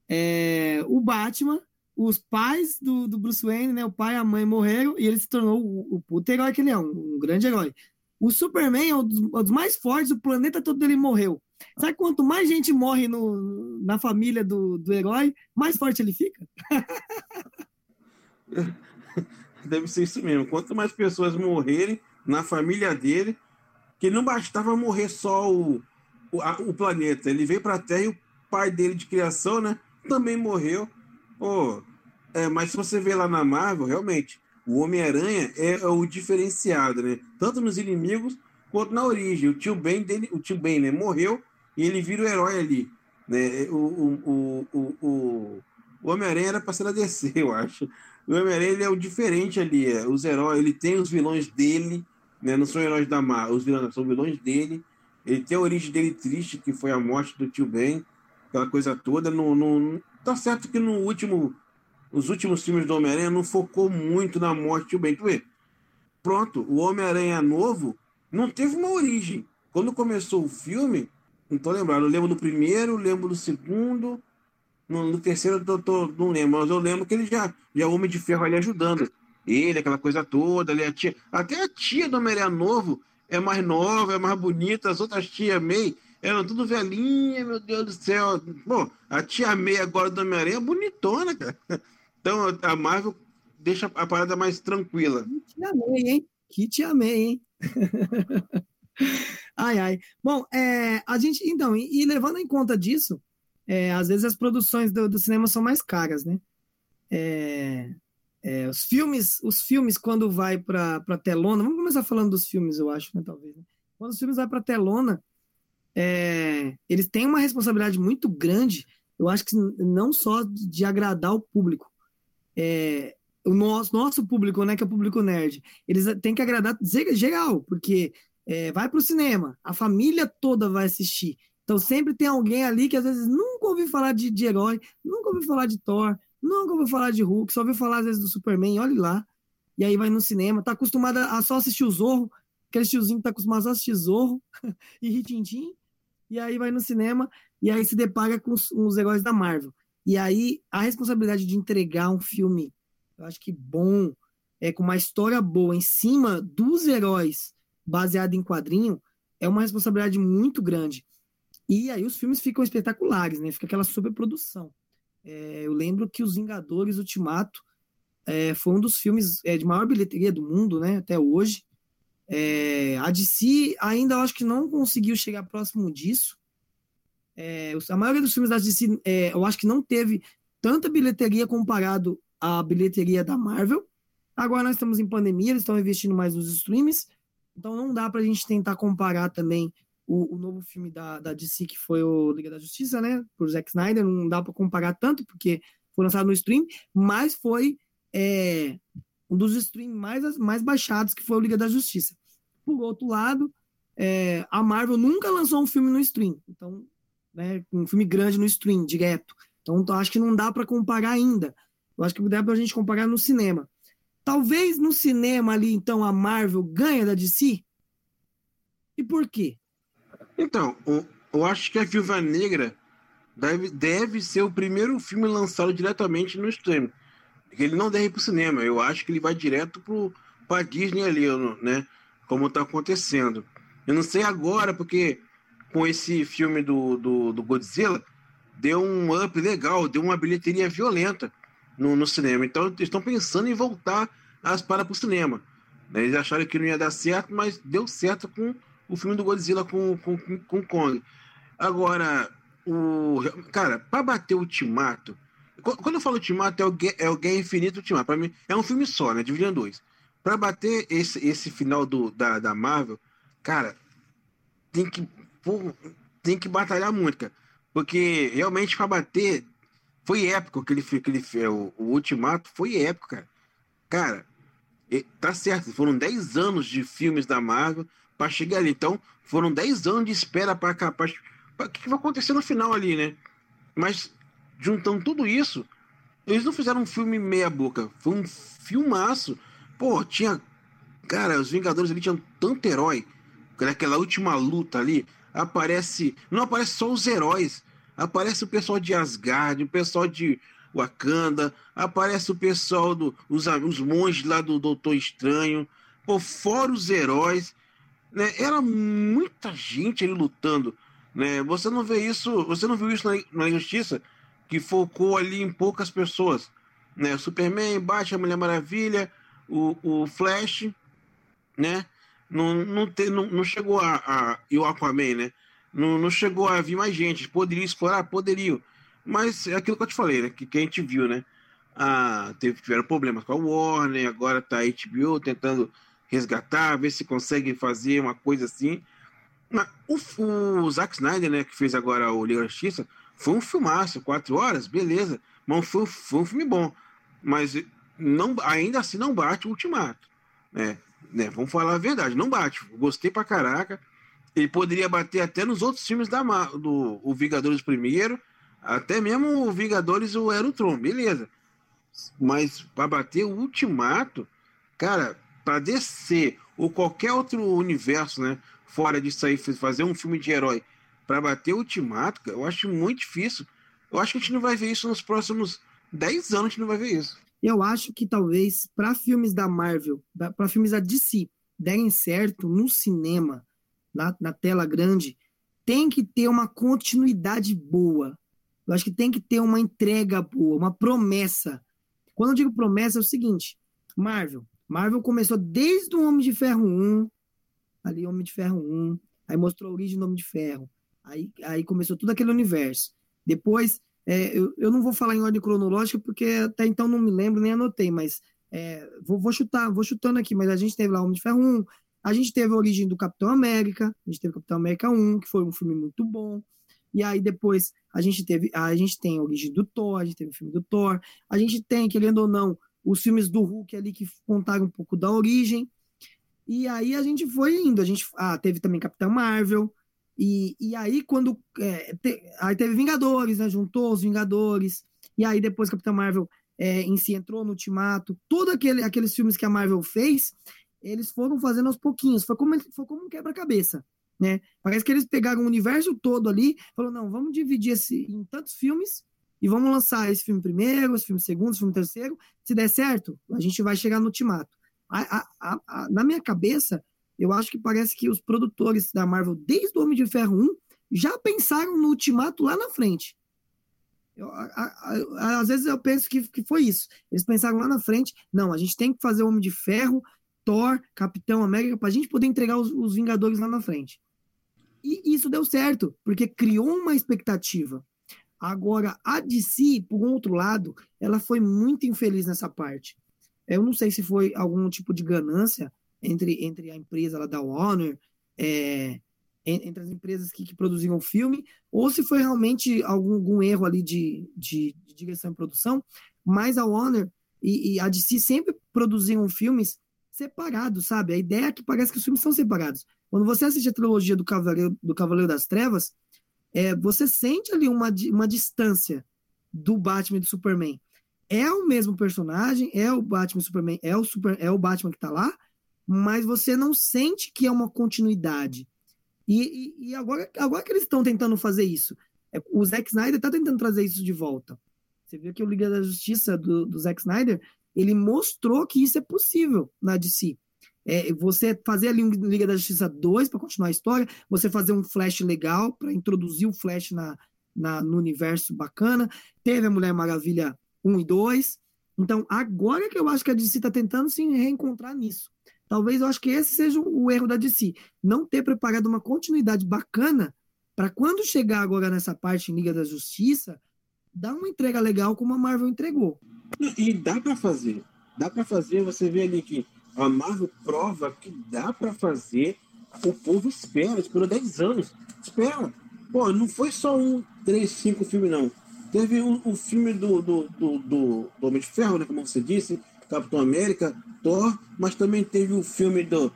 é o Batman, os pais do, do, Bruce Wayne, né? O pai e a mãe morreram e ele se tornou o, o puto herói que ele é, um, um grande herói. O Superman é um dos, um dos, mais fortes, o planeta todo dele morreu. Sabe quanto mais gente morre no, na família do, do herói, mais forte ele fica? Deve ser isso mesmo. Quanto mais pessoas morrerem na família dele, que não bastava morrer só o, o, a, o planeta. Ele veio para a Terra e o pai dele de criação, né? Também morreu. Oh, é, mas se você vê lá na Marvel, realmente, o Homem-Aranha é, é, o diferenciado, né? Tanto nos inimigos quanto na origem. O tio Ben dele, o tio Ben, né? Morreu e ele vira o herói ali. Né? O, o, o, o, o Homem-Aranha era para ser a DC, eu acho. O Homem-Aranha é o diferente ali. É. Os heróis, ele tem os vilões dele, né? Não são heróis da Marvel, os vilões são vilões dele. Ele tem a origem dele triste, que foi a morte do tio Ben, aquela coisa toda. No, no, tá certo que no último, os últimos filmes do Homem-Aranha não focou muito na morte do tio Ben. Tu vê? Pronto, o Homem-Aranha novo não teve uma origem. Quando começou o filme, não tô lembrado, eu lembro do primeiro, lembro do segundo, no, no terceiro eu tô, não lembro, mas eu lembro que ele já, já é Homem de Ferro ali ajudando. Ele, aquela coisa toda, ali, a tia, até a tia do Homem-Aranha novo é mais nova, é mais bonita, as outras tia May eram tudo velhinha, meu Deus do céu. Bom, a tia May agora do Homem-Aranha é bonitona, cara. Então a Marvel deixa a parada mais tranquila. Que te amei, hein? Que te amei, hein? ai, ai. Bom, é, a gente, então, e, e, levando em conta disso, é, às vezes as produções do, do cinema são mais caras, né? É, é, os filmes, os filmes quando vai para telona, vamos começar falando dos filmes, eu acho, né, talvez. Né? Quando os filmes vai para telona, é, eles têm uma responsabilidade muito grande eu acho que não só de agradar o público, é, o nosso, nosso público, né, que é o público nerd, eles têm que agradar geral, porque é, vai para o cinema, a família toda vai assistir. Então sempre tem alguém ali que às vezes nunca ouviu falar de, de herói, nunca ouviu falar de Thor, nunca ouviu falar de Hulk, só ouviu falar às vezes do Superman, olhe lá. E aí vai no cinema, tá acostumado a só assistir o Zorro, aquele tiozinho que tá acostumado a assistir Zorro e Ritintim, e aí vai no cinema e aí se depara com os, os heróis da Marvel. E aí a responsabilidade de entregar um filme, eu acho que bom, é com uma história boa em cima dos heróis baseado em quadrinho, é uma responsabilidade muito grande. E aí os filmes ficam espetaculares, né? Fica aquela superprodução. É, eu lembro que Os Vingadores Ultimato é, foi um dos filmes é, de maior bilheteria do mundo, né? Até hoje. É, a DC ainda acho que não conseguiu chegar próximo disso. É, a maioria dos filmes da DC é, eu acho que não teve tanta bilheteria comparado à bilheteria da Marvel. Agora nós estamos em pandemia, eles estão investindo mais nos streams, então não dá para a gente tentar comparar também o, o, novo filme da, da DC, que foi o Liga da Justiça, né? Por Zack Snyder, não dá para comparar tanto, porque foi lançado no stream, mas foi é, um dos streams mais, mais baixados, que foi o Liga da Justiça. Por outro lado, é, a Marvel nunca lançou um filme no stream, então, né, um filme grande no stream, direto. Então, então acho que não dá para comparar ainda. Eu acho que dá para a gente comparar no cinema. Talvez no cinema ali, então, a Marvel ganha da DC? E por quê? Então, eu acho que a Viúva Negra deve, deve ser o primeiro filme lançado diretamente no stream. Ele não deve ir pro cinema. Eu acho que ele vai direto pro, pra Disney ali, né? Como tá acontecendo. Eu não sei agora, porque com esse filme do, do, do Godzilla, deu um up legal, deu uma bilheteria violenta no, no cinema. Então, eles estão pensando em voltar as para pro cinema. Eles acharam que não ia dar certo, mas deu certo com o filme do Godzilla com, com, com Kong. Agora, o. Cara, para bater o Ultimato. Quando eu falo Ultimato, é o, é o Guerra Infinita Ultimato. Pra mim, é um filme só, né? Dividido em dois. Pra bater esse, esse final do, da, da Marvel, cara, tem que. Tem que batalhar muito, cara. Porque realmente para bater. Foi épico aquele, aquele o, o Ultimato foi épico, cara. Cara, tá certo, foram 10 anos de filmes da Marvel para chegar ali. Então, foram 10 anos de espera para capaz. O que, que vai acontecer no final ali, né? Mas, juntando tudo isso, eles não fizeram um filme meia-boca. Foi um filmaço. Pô, tinha. Cara, os Vingadores ali tinham tanto herói. Naquela última luta ali, aparece. Não aparece só os heróis. Aparece o pessoal de Asgard, o pessoal de Wakanda, aparece o pessoal do. Os, os monges lá do Doutor Estranho. Pô, fora os heróis né? Era muita gente ali lutando, né? Você não vê isso, você não viu isso na, na Justiça, que focou ali em poucas pessoas, né? Superman, Batman, Mulher Maravilha, o, o Flash, né? Não, não, te, não, não chegou a, a. E o Aquaman, né? Não, não chegou a vir mais gente. Poderia explorar? Poderiam. Mas é aquilo que eu te falei, né? Que, que a gente viu, né? Ah, teve, tiveram problemas com a Warner, agora tá a HBO tentando resgatar, ver se consegue fazer uma coisa assim. O, o Zack Snyder, né, que fez agora o Liga da Justiça, foi um filmaço, quatro horas, beleza. Mas foi, foi um filme bom. Mas não, ainda assim não bate o Ultimato. Né? né? Vamos falar a verdade, não bate. Gostei pra caraca. Ele poderia bater até nos outros filmes da do o Vingadores primeiro, até mesmo o Vingadores o Aerotron, beleza. Mas para bater o Ultimato, cara, para DC ou qualquer outro universo, né, fora disso aí, fazer um filme de herói para bater o Ultimato, eu acho muito difícil. Eu acho que a gente não vai ver isso nos próximos 10 anos, a gente não vai ver isso. Eu acho que talvez para filmes da Marvel, para filmes da DC derem certo no cinema, na, na tela grande, tem que ter uma continuidade boa. Eu acho que tem que ter uma entrega boa, uma promessa. Quando eu digo promessa, é o seguinte: Marvel, Marvel começou desde o Homem de Ferro 1, ali Homem de Ferro 1, aí mostrou a origem do Homem de Ferro, aí, aí começou todo aquele universo. Depois, é, eu, eu não vou falar em ordem cronológica, porque até então não me lembro, nem anotei, mas é, vou, vou chutar, vou chutando aqui, mas a gente teve lá Homem de Ferro 1, a gente teve a origem do Capitão América, a gente teve Capitão América 1, que foi um filme muito bom. E aí depois a gente teve, a gente tem a origem do Thor, a gente teve o filme do Thor, a gente tem, querendo ou não, os filmes do Hulk ali que contaram um pouco da origem. E aí a gente foi indo, a gente ah, teve também Capitão Marvel, e, e aí quando é, te, aí teve Vingadores, né, juntou os Vingadores, e aí depois Capitão Marvel é, em si entrou no Ultimato, todos aquele, aqueles filmes que a Marvel fez, eles foram fazendo aos pouquinhos, foi como, foi como um quebra-cabeça. Né? Parece que eles pegaram o universo todo ali, falaram, não, vamos dividir esse em tantos filmes e vamos lançar esse filme primeiro, esse filme segundo, esse filme terceiro. Se der certo, a gente vai chegar no ultimato. A, a, a, na minha cabeça, eu acho que parece que os produtores da Marvel, desde o Homem de Ferro 1, já pensaram no ultimato lá na frente. Eu, às vezes eu penso que, que foi isso. Eles pensaram lá na frente, não, a gente tem que fazer o Homem de Ferro, Thor, Capitão América, para a gente poder entregar os, os Vingadores lá na frente. E isso deu certo, porque criou uma expectativa. Agora, a DC, por outro lado, ela foi muito infeliz nessa parte. Eu não sei se foi algum tipo de ganância entre, entre a empresa lá da Warner, é, entre as empresas que, que, produziam o filme, ou se foi realmente algum, algum erro ali de, de, de, direção e produção, mas a Warner e, e, a DC sempre produziam filmes separados, sabe? A ideia é que parece que os filmes são separados. Quando você assiste a trilogia do Cavaleiro, do Cavaleiro das Trevas, é, você sente ali uma, uma distância do Batman e do Superman. É o mesmo personagem, é o Batman e Superman, é o, super, é o Batman que tá lá, mas você não sente que é uma continuidade. E, e, e agora, agora que eles estão tentando fazer isso, é, o Zack Snyder está tentando trazer isso de volta. Você vê que o Liga da Justiça do, do Zack Snyder, ele mostrou que isso é possível na DC. É, você fazer ali um Liga da Justiça 2 para continuar a história, você fazer um Flash legal para introduzir o Flash na, na, no universo bacana. Teve a Mulher Maravilha 1 e 2. Então, agora que eu acho que a DC está tentando se reencontrar nisso. Talvez eu acho que esse seja o erro da DC. Não ter preparado uma continuidade bacana para quando chegar agora nessa parte em Liga da Justiça, dar uma entrega legal como a Marvel entregou. E dá para fazer. Dá para fazer. Você vê ali que a Marvel prova que dá para fazer. O povo espera, esperou 10 anos. Espera. Pô, não foi só um, três, cinco filmes, não. Teve o, o filme do, do, do, do, do Homem de Ferro, né, como você disse, Capitão América, Thor, mas também teve o filme do,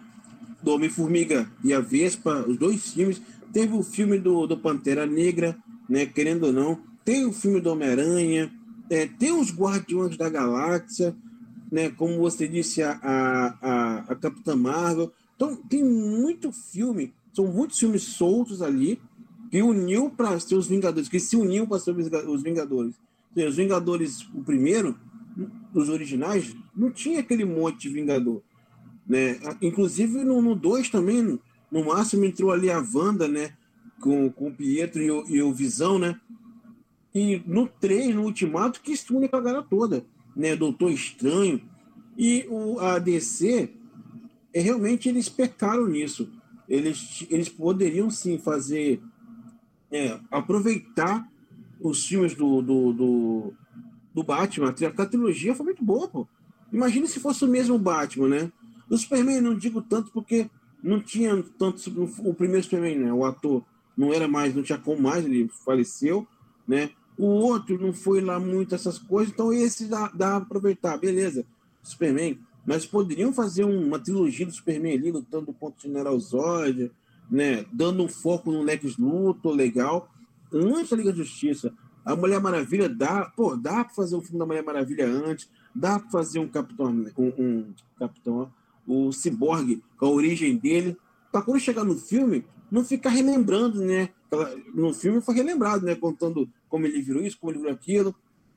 do Homem-Formiga e a Vespa, os dois filmes. Teve o filme do, do Pantera Negra, né, querendo ou não. Tem o filme do Homem-Aranha, é, tem os Guardiões da Galáxia, né? Como você disse, a, a, a, Capitã Marvel. Então, tem muito filme, são muitos filmes soltos ali que uniu para ser os Vingadores, que se uniu para ser os Vingadores. Os Vingadores, o primeiro, os originais, não tinha aquele monte de Vingador. Né? Inclusive no 2 também, no máximo entrou ali a Wanda, né? Com, com o Pietro e o, e o Visão, né? E no 3, no Ultimato, que se une a galera toda né, Doutor Estranho. E o, a DC, é, realmente eles pecaram nisso. Eles, eles poderiam sim fazer, é, aproveitar os filmes do, do, do, do Batman. A trilogia foi muito boa, pô. Imagina se fosse o mesmo Batman, né? O Superman não digo tanto porque não tinha tanto. O primeiro Superman, né? O ator não era mais, não tinha como mais, ele faleceu, né? O outro não foi lá muito essas coisas, então esse dá, dá pra aproveitar, beleza. Superman, mas poderiam fazer uma trilogia do Superman ali, lutando contra o General Zod, né? Dando um foco no Lex Luthor legal. Antes da Liga da Justiça, a Mulher Maravilha dá, pô, dá pra fazer um filme da Mulher Maravilha antes, dá pra fazer um Capitão, um, um Capitão, o Cyborg, com a origem dele, pra quando chegar no filme, não ficar relembrando, né? No filme foi relembrado, né? Contando como ele virou isso, como ele virou aquilo.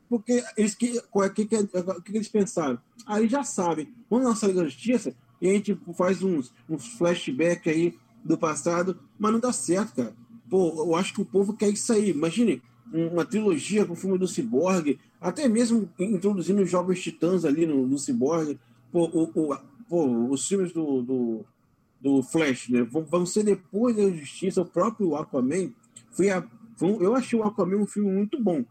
Porque eles que, o que, que, que, eles pensaram? Aí já sabem, vamos lançar a Liga da Justiça e a gente faz uns, uns flashback aí do passado, mas não dá certo, cara. Pô, eu acho que o povo quer isso aí. Imagine uma trilogia com o filme do Cyborg, até mesmo introduzindo os Jovens Titãs ali no, no Cyborg. Pô, o, o, pô, os filmes do, do, do Flash, né? Vão, ser depois da Justiça, o próprio Aquaman. Foi a eu achei o Aquaman um filme muito bom.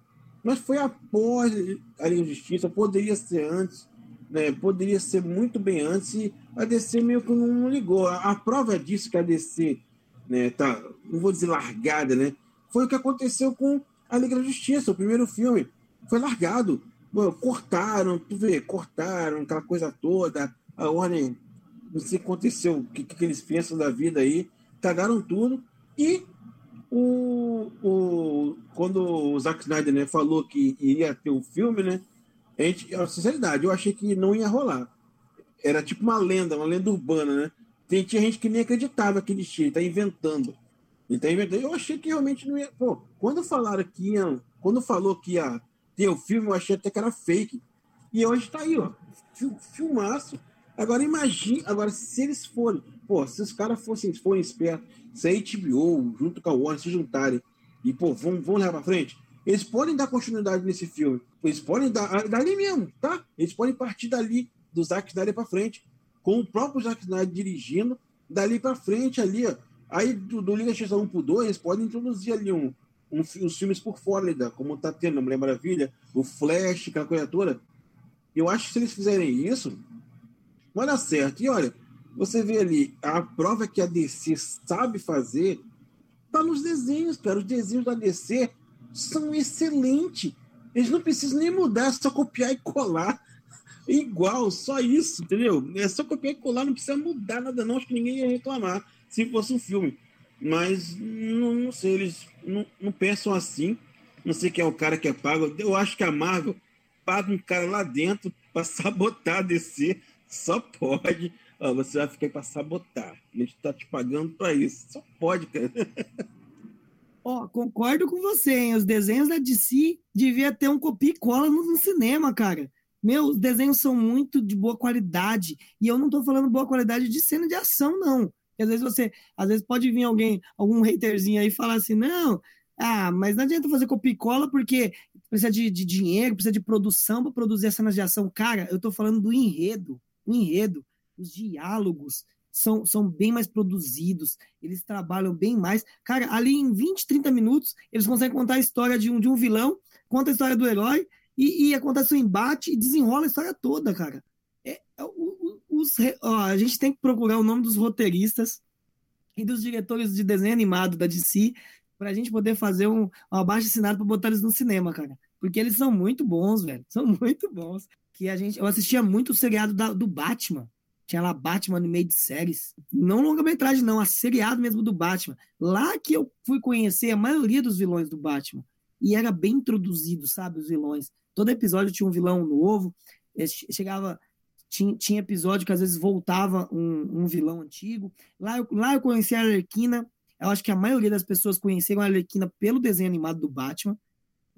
Mas foi após a Liga da Justiça, poderia ser antes, né? poderia ser muito bem antes, e a DC meio que não ligou. A, a prova disso que a DC né, tá, não vou dizer largada, né? Foi o que aconteceu com a Liga da Justiça, o primeiro filme. Foi largado. cortaram, tu vê, cortaram aquela coisa toda. A Warner, não sei o que aconteceu, o que, que eles pensam da vida aí. Cagaram tudo. E o, o, quando o Zack Snyder né, falou que iria ter um filme, né? A gente, a sinceridade, eu achei que não ia rolar. Era tipo uma lenda, uma lenda urbana, né? Tem, tinha gente que nem acreditava que ele tinha, ele tá inventando. Ele tá inventando. Eu achei que realmente não ia. Pô, quando falaram que ia. Quando falou que ia ter o filme, eu achei até que era fake. E hoje tá aí, ó. Filmaço. Agora imagine, agora se eles forem, pô, se os caras fossem, forem espertos, se a HBO junto com a Warner se juntarem e, pô, vão, vão levar pra frente, eles podem dar continuidade nesse filme. Eles podem dar, ah, dali mesmo, tá? Eles podem partir dali, do Zack Snyder pra frente, com o próprio Zack Snyder dirigindo, dali pra frente ali, ó. Aí do, do Liga X 1 pro 2, eles podem introduzir ali um, um, uns filmes por fora, como tá tendo a Mulher Maravilha, o Flash, aquela coisa toda. Eu acho que se eles fizerem isso, vai dar certo. E olha, você vê ali, a prova que a DC sabe fazer tá nos desenhos, cara. Os desenhos da DC são excelentes. Eles não precisam nem mudar, é só copiar e colar. Igual, só isso, entendeu? É só copiar e colar, não precisa mudar nada, não. Acho que ninguém ia reclamar se fosse um filme. Mas não, não sei, eles não, não pensam assim. Não sei quem é o cara que é pago. Eu acho que a Marvel paga um cara lá dentro para sabotar a DC só pode. Você vai ficar para sabotar. A gente está te pagando para isso. Só pode, cara. Ó, concordo com você, hein? Os desenhos da DC devia ter um copia e cola no, no cinema, cara. Meu, os desenhos são muito de boa qualidade. E eu não estou falando boa qualidade de cena de ação, não. às vezes você, às vezes pode vir alguém, algum haterzinho aí e falar assim, não, ah, mas não adianta fazer copia e cola porque precisa de, de dinheiro, precisa de produção para produzir as cenas de ação. Cara, eu estou falando do enredo o enredo, os diálogos são, são bem mais produzidos, eles trabalham bem mais. Cara, ali em 20, 30 minutos, eles conseguem contar a história de um, de um vilão, conta a história do herói, e, e acontece o um embate e desenrola a história toda, cara. É, é os, ó, a gente tem que procurar o nome dos roteiristas e dos diretores de desenho animado da DC para a gente poder fazer um, abaixo assinado para botar eles no cinema, cara. Porque eles são muito bons, velho. São muito bons que a gente. Eu assistia muito o seriado da, do Batman. Tinha lá Batman no meio de séries. Não longa-metragem, não, a seriado mesmo do Batman. Lá que eu fui conhecer a maioria dos vilões do Batman. E era bem introduzido, sabe, os vilões. Todo episódio tinha um vilão novo. Chegava. Tinha, tinha episódio que às vezes voltava um, um vilão antigo. Lá eu, lá eu conheci a Arlequina. Eu acho que a maioria das pessoas conheceram a Arlequina pelo desenho animado do Batman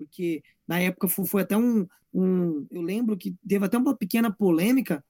porque na época foi, até um, um, Eu lembro que teve até uma pequena polêmica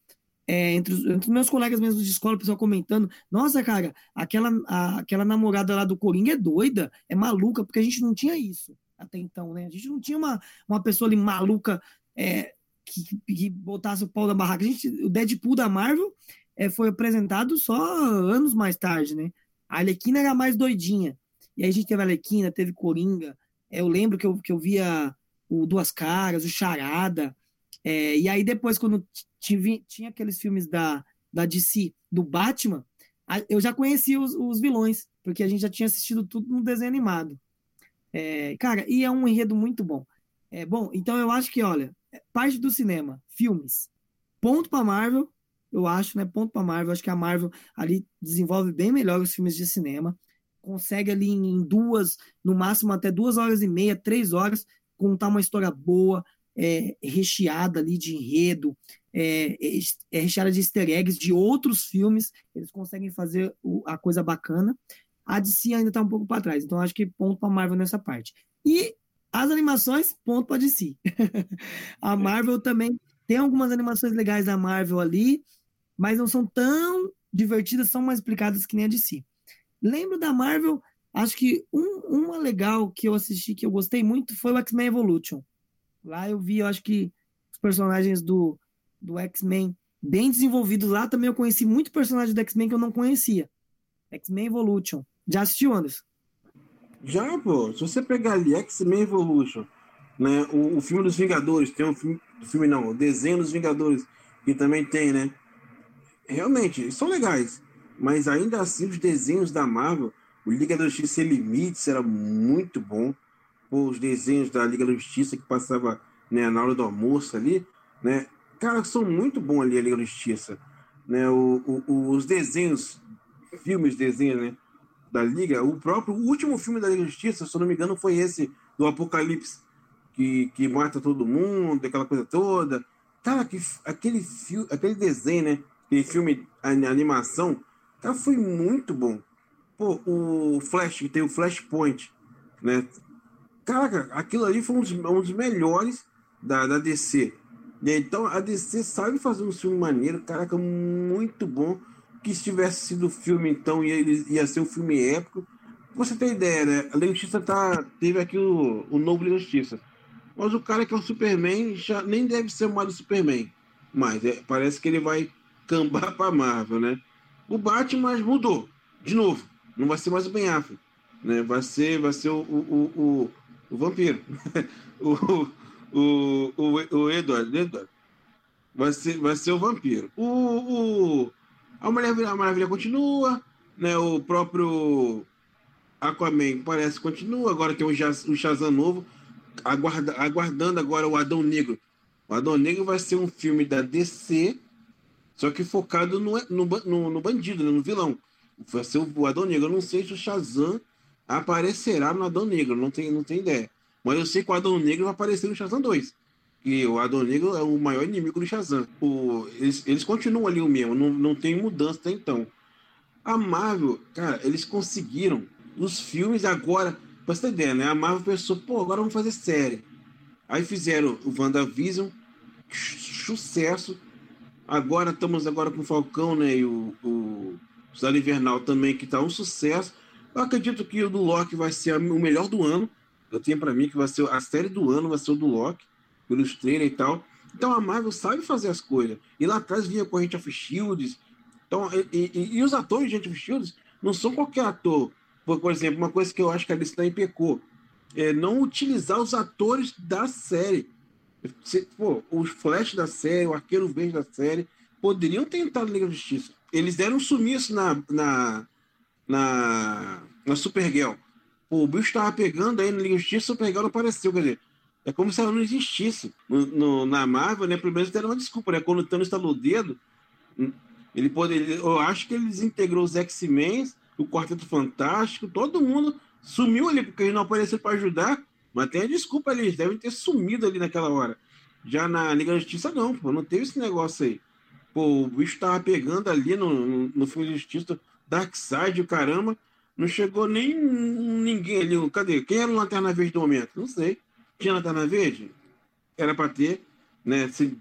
é, entre, os, entre os meus colegas mesmo de escola, o pessoal comentando: nossa, cara, aquela, a, aquela namorada lá do Coringa é doida, é maluca, porque a gente não tinha isso até então, né? A gente não tinha uma, uma pessoa ali maluca é, que, que botasse o pau da barraca. A gente, o Deadpool da Marvel é, foi apresentado só anos mais tarde, né? A Alequina era mais doidinha. E aí a gente teve a Alequina, teve Coringa, eu lembro que eu, que eu via o Duas Caras, o Charada. É, e aí depois, quando tinha, tinha aqueles filmes da, da DC, do Batman, eu já conhecia os, os vilões, porque a gente já tinha assistido tudo no desenho animado. É, cara, e é um enredo muito bom. É bom, então eu acho que, olha, parte do cinema, filmes, ponto para Marvel, eu acho, né? Ponto para Marvel. Acho que a Marvel ali desenvolve bem melhor os filmes de cinema consegue ali em duas, no máximo até duas horas e meia, três horas, contar uma história boa, é, recheada ali de enredo, é, é, recheada de easter eggs de outros filmes, eles conseguem fazer o, a coisa bacana. A DC ainda está um pouco para trás, então acho que ponto para Marvel nessa parte. E as animações, ponto para DC. a Marvel também tem algumas animações legais da Marvel ali, mas não são tão divertidas, são mais explicadas que nem a DC. Lembro da Marvel, acho que um, uma legal que eu assisti que eu gostei muito foi o X-Men Evolution. Lá eu vi, eu acho que os personagens do, do X-Men bem desenvolvidos. Lá também eu conheci muito personagem do X-Men que eu não conhecia. X-Men Evolution. Já assistiu, Anderson? Já, pô. Se você pegar ali X-Men Evolution, né, o, o, filme dos Vingadores, tem um filme, filme não, o desenho dos Vingadores, que também tem, né? Realmente, são legais mas ainda assim os desenhos da Marvel, O Liga da Justiça Sem Limites era muito bom. Os desenhos da Liga da Justiça que passava né, na hora do almoço ali, né? Cara, são muito bons ali a Liga da Justiça. Né? O, o, os desenhos, filmes, desenhos, né? Da Liga, o próprio o último filme da Liga da Justiça, se eu não me engano, foi esse do Apocalipse, que, que mata todo mundo, aquela coisa toda. Cara, que, aquele, aquele desenho, né? Aquele filme, a, a animação, cara, foi muito bom. Pô, o Flash, que tem o Flashpoint, né? Cara, aquilo ali foi um dos, um dos melhores da, da DC. Então a DC sabe fazer um filme maneiro, caraca, muito bom. Que se tivesse sido filme, então ia, ia ser um filme épico. Você ter ideia, né? A Justiça tá, teve aqui o, o novo Justiça. Mas o cara que é o Superman já nem deve ser mais o Superman. Mas é, parece que ele vai cambar pra Marvel, né? O Batman mudou. De novo. Não vai ser mais o Ben Affleck. Né? Vai ser, vai ser o, o, o, o vampiro. o, o, o, o Edward, Edward vai, ser, vai ser o vampiro. O, o, a, Maravilha, a Maravilha continua, né? o próprio Aquaman parece continua, agora tem o, o Shazam novo, aguarda, aguardando agora o Adão Negro. O Adão Negro vai ser um filme da DC, só que focado no, no, no, no bandido, né? no vilão. Vai ser o Adão Negro. Eu não sei se o Shazam aparecerá no Adão Negro, não tenho, não tenho ideia. Mas eu sei que o Adão Negro vai aparecer no Shazam 2. E o Adão Negro é o maior inimigo do Shazam. O, eles, eles continuam ali o mesmo, não, não tem mudança até então. A Marvel, cara, eles conseguiram os filmes agora, pra você ter ideia, né? A Marvel pensou, pô, agora vamos fazer série. Aí fizeram o WandaVision, sucesso. Agora estamos agora com o Falcão, né? E o, o Cidade Invernal também, que tá um sucesso. Eu acredito que o do Loki vai ser o melhor do ano. Eu tenho para mim que vai ser a série do ano, vai ser o do Loki, pelos trailers e tal. Então a Marvel sabe fazer as coisas. E lá atrás vinha com a gente of Shields. Então, e, e, e, os atores de Agent of Shields não são qualquer ator. Por, por exemplo, uma coisa que eu acho que a Alice também pecou é não utilizar os atores da série. Se, pô, os Flash da série, o Arqueiro Verde da série, poderiam ter entrado na Liga da Justiça. Eles deram um sumiço na, na, na, na Supergirl o bicho tava pegando aí no Liga Justiça, o Supergirl não apareceu, quer dizer, é como se ela não existisse. No, no, na Marvel, né, pelo menos deram uma desculpa, né, quando o Thanos instalou o dedo, hum, ele poderia, eu acho que ele desintegrou os X-Men, o Quarteto Fantástico, todo mundo sumiu ali, porque ele não apareceu para ajudar, mas tem a desculpa ali, eles devem ter sumido ali naquela hora. Já na Liga da Justiça, não, pô, não teve esse negócio aí. Pô, o bicho tava pegando ali no, no, filme de Justiça, Darkseid, o caramba, não chegou nem ninguém ali. Cadê? Quem era o Lanterna Verde do momento? Não sei. Tinha Lanterna Verde? Era para ter, né? Se,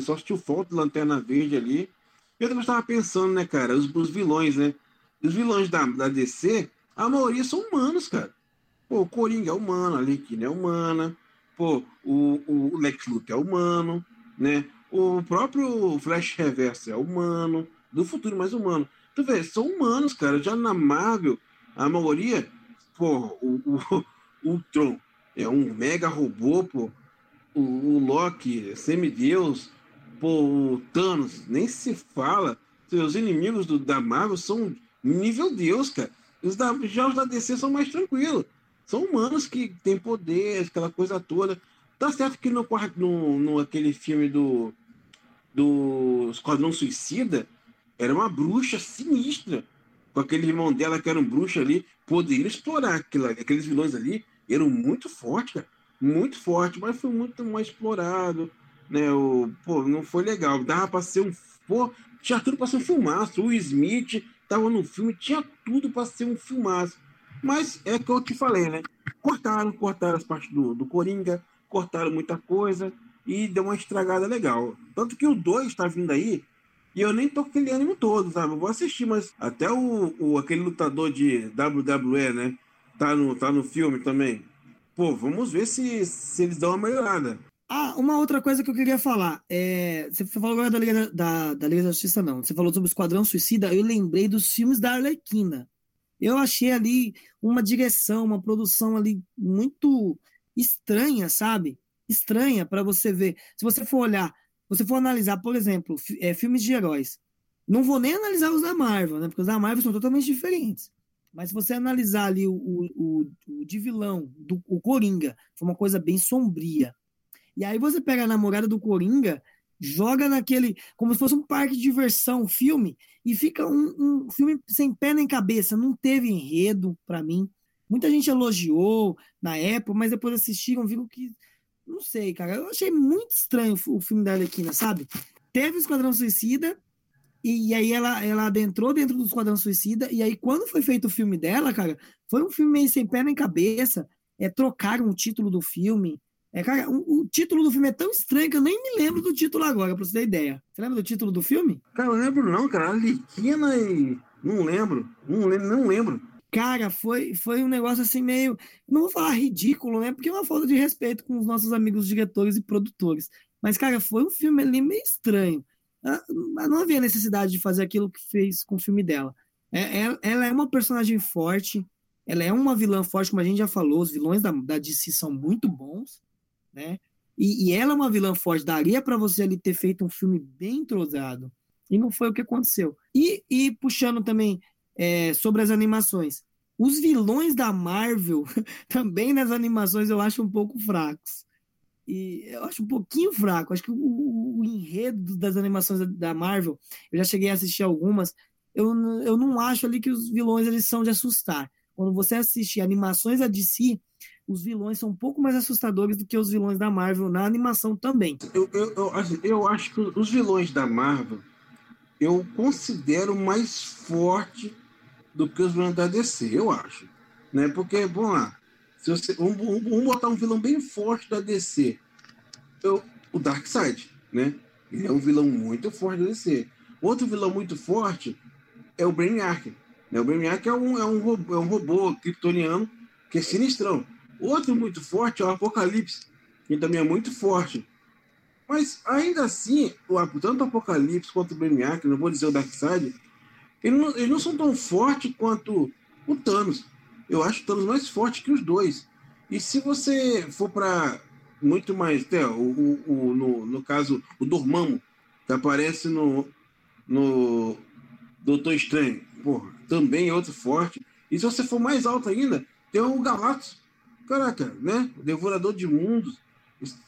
só tinha falta de Lanterna Verde ali. Eu também estava pensando, né, cara, os, os, vilões, né? Os vilões da, da DC, a maioria são humanos, cara. Pô, o Coringa é humano, a Arlequina é humana. Pô, o, o Lex Luthor é humano, né? O próprio Flash Reverso é humano. Do futuro mais humano. Tu vê, são humanos, cara. Já na Marvel, a maioria, pô, o, o, o Tron é um mega robô, pô. O, o Loki é semideus. Pô, o Thanos, nem se fala. Os inimigos do, da Marvel são nível Deus, cara. Os da, já os da DC são mais tranquilos. São humanos que têm poder, aquela coisa toda. Tá certo que no, no, no aquele filme do, do Esquadrão Suicida era uma bruxa sinistra com aquele irmão dela que era um bruxo ali, poderiam explorar aquilo, aqueles vilões ali, eram muito fortes, cara, muito fortes, mas foi muito mais explorado, né, o, pô, não foi legal, dava para ser um, pô, tinha tudo para ser um filmaço, o Smith tava no filme, tinha tudo para ser um filmaço, mas é que eu te falei, né, cortaram, cortaram as partes do, do Coringa, cortaram muita coisa, e deu uma estragada legal, tanto que o 2 está vindo aí, e eu nem tô com aquele ânimo todo, sabe? Eu vou assistir, mas até o, o aquele lutador de WWE, né? Tá no, tá no filme também. Pô, vamos ver se, se eles dão uma melhorada. Ah, uma outra coisa que eu queria falar. É, você falou agora da Liga da, da Liga da Justiça, não. Você falou sobre o Esquadrão Suicida. Eu lembrei dos filmes da Arlequina. Eu achei ali uma direção, uma produção ali muito estranha, sabe? Estranha para você ver. Se você for olhar você for analisar, por exemplo, é, filmes de heróis, não vou nem analisar os da Marvel, né? Porque os da Marvel são totalmente diferentes. Mas se você analisar ali o, o, o, de vilão, do, o Coringa, foi uma coisa bem sombria. E aí você pega a namorada do Coringa, joga naquele. como se fosse um parque de diversão, um filme, e fica um, um filme sem pé nem cabeça. Não teve enredo para mim. Muita gente elogiou na época, mas depois assistiram, viram que. Não sei, cara. Eu achei muito estranho o filme da Arlequina, sabe? Teve o Esquadrão Suicida, e, aí ela, ela adentrou dentro do Esquadrão Suicida, e aí quando foi feito o filme dela, cara, foi um filme meio sem pé nem cabeça. É, trocaram o título do filme. É, cara, o, o, título do filme é tão estranho que eu nem me lembro do título agora, pra você ter ideia. Você lembra do título do filme? Cara, eu lembro não, cara. Liquina e. Não lembro. Não lembro, não lembro. Cara, foi, foi um negócio assim meio. Não vou falar ridículo, né? Porque é uma falta de respeito com os nossos amigos diretores e produtores. Mas, cara, foi um filme ali meio estranho. Ah, não havia necessidade de fazer aquilo que fez com o filme dela. É, é, ela é uma personagem forte, ela é uma vilã forte, como a gente já falou, os vilões da, da DC são muito bons, né? E, e ela é uma vilã forte, daria para você ali ter feito um filme bem entrosado. E não foi o que aconteceu. E, e puxando também é, sobre as animações. Os vilões da Marvel, também nas animações, eu acho um pouco fracos. E eu acho um pouquinho fraco. Acho que o, o, enredo das animações da Marvel, eu já cheguei a assistir algumas, eu, eu não acho ali que os vilões eles são de assustar. Quando você assiste animações da DC, os vilões são um pouco mais assustadores do que os vilões da Marvel na animação também. Eu, eu, eu, eu acho que os vilões da Marvel eu considero mais forte do que os vilões da DC, eu acho. Né? Porque, vamos lá, se você, vamos, vamos botar um vilão bem forte da DC. Eu, o Darkseid, né? Ele é um vilão muito forte da DC. Outro vilão muito forte é o Brainiac. Né? O Brainiac é um, é um, robô, é um robô kryptoniano que é sinistrão. Outro muito forte é o Apocalipse, que também é muito forte. Mas ainda assim, tanto o Apocalipse quanto o Brainiac, não vou dizer o Darkseid, eles não, eles não são tão fortes quanto o Thanos eu acho o Thanos mais forte que os dois. E se você for para muito mais, até, o, o, o, no, no caso, o Dormammu, que aparece no, no Doutor Estranho, porra, também é outro forte. E se você for mais alto ainda, tem o Galactus, caraca, né? Devorador de Mundos.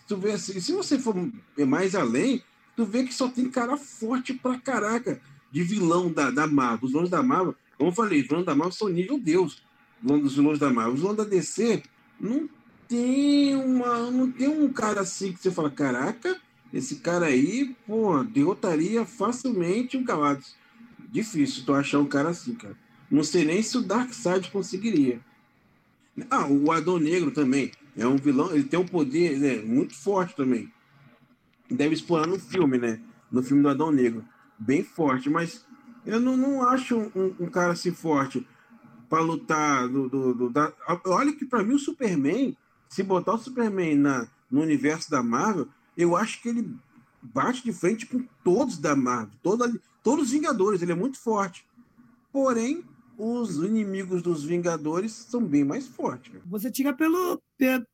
Tu vê assim, se você for mais além, tu vê que só tem cara forte pra caraca de vilão da, da Marvel. Os vilões da Marvel, como eu falei, os vilões da Marvel são nível Deus dos vilões da Marvel. Os vilões da DC não tem uma. Não tem um cara assim que você fala, caraca, esse cara aí, pô, derrotaria facilmente o Galactus. Difícil tu achar um cara assim, cara. Não sei nem se o Darkseid conseguiria. Ah, o Adão Negro também. É um vilão, ele tem um poder né, muito forte também. Deve explorar no filme, né? No filme do Adão Negro. Bem forte, mas eu não, não acho um, um cara assim forte para lutar do, do, do da... olha que para mim o Superman se botar o Superman na, no universo da Marvel eu acho que ele bate de frente com todos da Marvel toda, todos os Vingadores ele é muito forte porém os inimigos dos Vingadores são bem mais fortes você tira pelo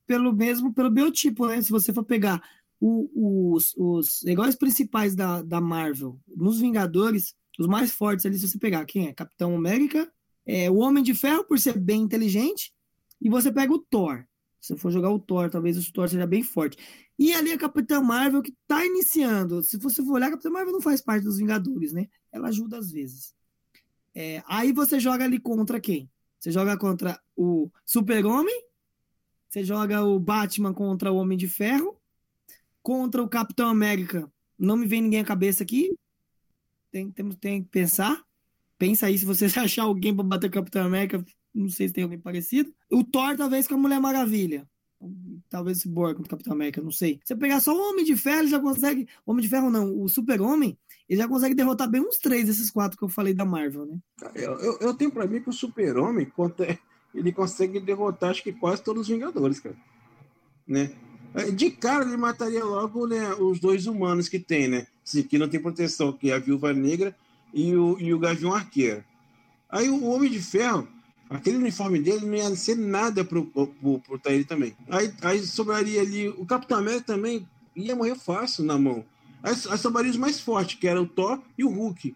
pelo mesmo pelo biotipo né se você for pegar o, os, os heróis principais da, da Marvel nos Vingadores os mais fortes ali se você pegar quem é Capitão América é, o Homem de Ferro, por ser bem inteligente, e você pega o Thor. Se for jogar o Thor, talvez o Thor seja bem forte. E ali a Capitã Marvel que está iniciando. Se você for olhar, a Capitã Marvel não faz parte dos Vingadores, né? Ela ajuda às vezes. É, aí você joga ali contra quem? Você joga contra o Super-Homem, você joga o Batman contra o Homem de Ferro, contra o Capitão América. Não me vem ninguém à cabeça aqui. Tem, tem, tem que pensar. Pensa aí, se você achar alguém para bater o Capitão América, não sei se tem alguém parecido. O Thor, talvez, com a Mulher Maravilha. Talvez esse Borg com o Capitão América, não sei. Você pegar só o Homem de Ferro, já consegue. Homem de Ferro não, o Super-Homem, ele já consegue derrotar bem uns três desses quatro que eu falei da Marvel, né? Eu, eu, eu tenho para mim que o Super-Homem, ele consegue derrotar, acho que quase todos os Vingadores, cara. Né? De cara, ele mataria logo né, os dois humanos que tem, né? Que não tem proteção, que é a Viúva Negra e o, e o Gavião Arqueiro. Aí o Homem de Ferro, aquele uniforme dele não ia ser nada pro, pro, pro Taíri também. Aí, aí sobraria ali, o Capitão América também ia morrer fácil na mão. Sobraria os mais fortes, que era o Thor e o Hulk,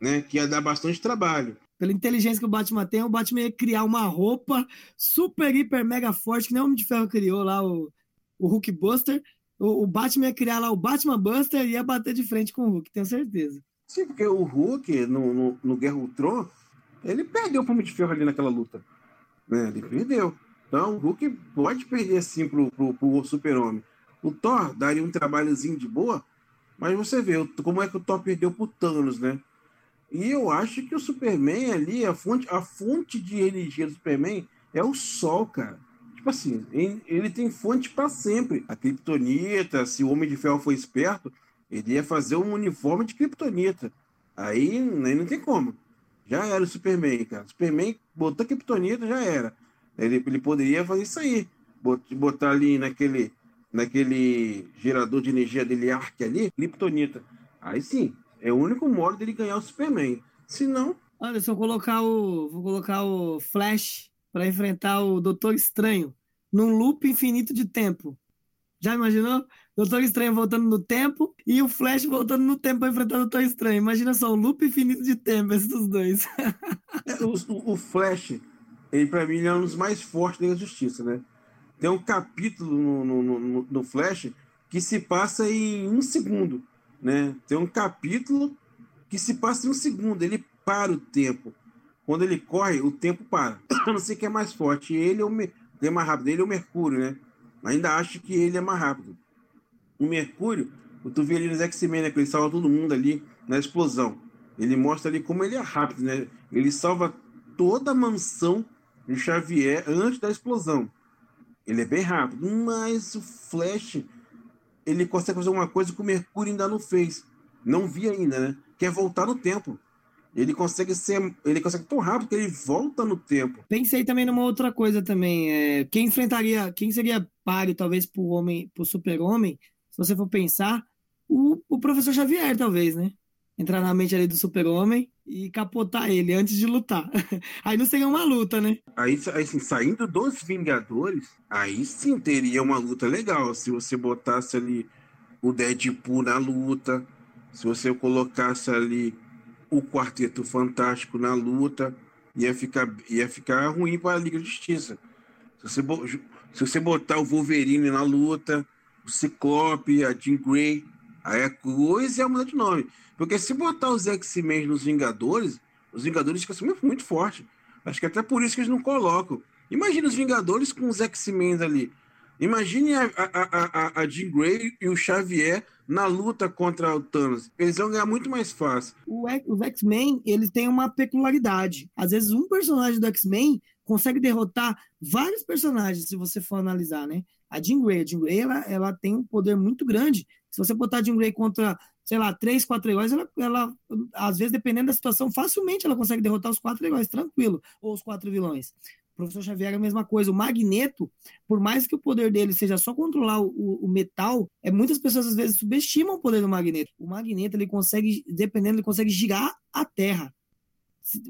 né? Que ia dar bastante trabalho. pela inteligência que o Batman tem, o Batman ia criar uma roupa super, hiper, mega forte, que nem o Homem de Ferro criou lá, o, o Hulk Buster. O, o Batman ia criar lá o Batman Buster e ia bater de frente com o Hulk, tenho certeza. Sim, porque o Hulk, no, no, no Guerra Ultron, ele perdeu o Homem de Ferro ali naquela luta. Né? Ele perdeu. Então, o Hulk pode perder assim pro, pro, pro Super-Homem. O Thor daria um trabalhozinho de boa, mas você vê como é que o Thor perdeu pro Thanos, né? E eu acho que o Superman ali, a fonte, a fonte de energia do Superman é o Sol, cara. Tipo assim, ele tem fonte para sempre. A Kryptonita, se o Homem de Ferro for esperto, ele ia fazer um uniforme de Kryptonita. Aí, aí não tem como. Já era o Superman, cara. O Superman botou Kryptonita, já era. Ele, ele poderia fazer isso aí. Botar ali naquele, naquele gerador de energia dele, Ark ali, Kryptonita. Aí sim, é o único modo dele ganhar o Superman. Se não. Anderson, vou colocar o, vou colocar o Flash para enfrentar o Doutor Estranho num loop infinito de tempo. Já imaginou? Doutor Estranho voltando no tempo e o Flash voltando no tempo para enfrentar o Doutor Estranho. Imagina só, um loop infinito de tempo, esses dos dois. É, o, o, Flash, ele para mim ele é um dos mais fortes da justiça, né? Tem um capítulo no, no, no, no Flash que se passa em um segundo né? Tem um capítulo que se passa em um segundo, ele para o tempo. Quando ele corre, o tempo para. Eu não sei quem é mais forte, ele ou quem é mais rápido, ele ou o Mercúrio, né? Ainda acho que ele é mais rápido. O Mercúrio, tu vê ali nos X-Men, né? Que ele salva todo mundo ali na explosão. Ele mostra ali como ele é rápido, né? Ele salva toda a mansão de Xavier antes da explosão. Ele é bem rápido, mas o Flash ele consegue fazer uma coisa que o Mercúrio ainda não fez. Não vi ainda, né? Que é voltar no tempo. Ele consegue ser. Ele consegue tão rápido que ele volta no tempo. Pensei também numa outra coisa também. É, quem enfrentaria. Quem seria páreo, talvez, pro homem, pro super-homem, se você for pensar, o, o professor Xavier, talvez, né? Entrar na mente ali do super-homem e capotar ele antes de lutar. aí não seria uma luta, né? Aí, assim, saindo dos Vingadores, aí sim teria uma luta legal. Se você botasse ali o Deadpool na luta, se você colocasse ali o Quarteto Fantástico na luta, ia ficar, ia ficar ruim para a Liga de Justiça. Se você, se você botar o Wolverine na luta, o Ciclope, a Jean Grey, aí a coisa é mudar de nome. Porque se botar os X-Men nos Vingadores, os Vingadores ficam muito, muito forte. Acho que até por isso que eles não colocam. Imagina os Vingadores com os X-Men ali. Imagine a, a, a, a Jean Grey e o Xavier na luta contra o Thanos. Eles vão ganhar muito mais fácil. O, os X-Men, eles têm uma peculiaridade. Às vezes, um personagem do X-Men consegue derrotar vários personagens, se você for analisar, né? A Jean Grey, a Jean Grey ela, ela tem um poder muito grande. Se você botar Jean Grey contra sei lá, três, quatro heróis, ela, ela, às vezes, dependendo da situação, facilmente ela consegue derrotar os quatro heróis, tranquilo, ou os quatro vilões. O professor Xavier é a mesma coisa. O Magneto, por mais que o poder dele seja só controlar o, o, metal, é, muitas pessoas às vezes subestimam o poder do Magneto. O Magneto, ele consegue, dependendo, ele consegue girar a Terra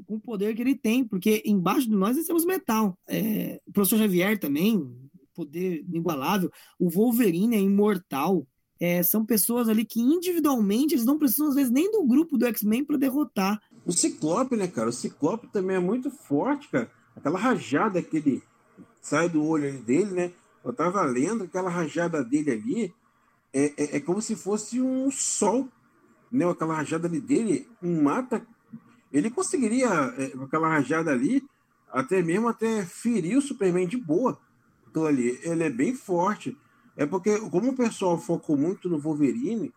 com o poder que ele tem, porque embaixo de nós nós temos metal. É, o professor Xavier também, poder inigualável. O Wolverine é imortal é, são pessoas ali que individualmente eles não precisam, às vezes, nem do grupo do X-Men para derrotar. O Ciclope, né, cara? O Ciclope também é muito forte, cara. Aquela rajada que ele sai do olho dele, né? Eu tava lendo aquela rajada dele ali, é, é, é como se fosse um sol, né? Aquela rajada ali dele, mata. Ele conseguiria, é, aquela rajada ali, até mesmo até ferir o Superman de boa. Ali. Ele é bem forte. É porque, como o pessoal focou muito no Wolverine,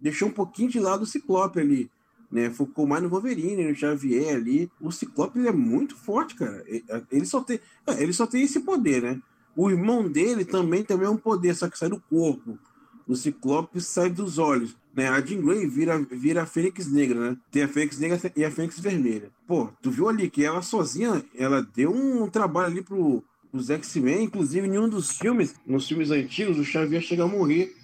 deixou um pouquinho de lado o Ciclope ali. Né? Focou mais no Wolverine, no Xavier ali. O Ciclope ele é muito forte, cara. Ele só tem, é, ele só tem esse poder, né? O irmão dele também tem um poder, só que sai do corpo. O Ciclope sai dos olhos. Né? A Jean Grey vira, vira a Fênix Negra, né? Tem a Fênix Negra e a Fênix Vermelha. Pô, tu viu ali que ela sozinha, ela deu um trabalho ali pro, os X-Men, inclusive em um dos filmes, nos filmes antigos, o Xavier chega a morrer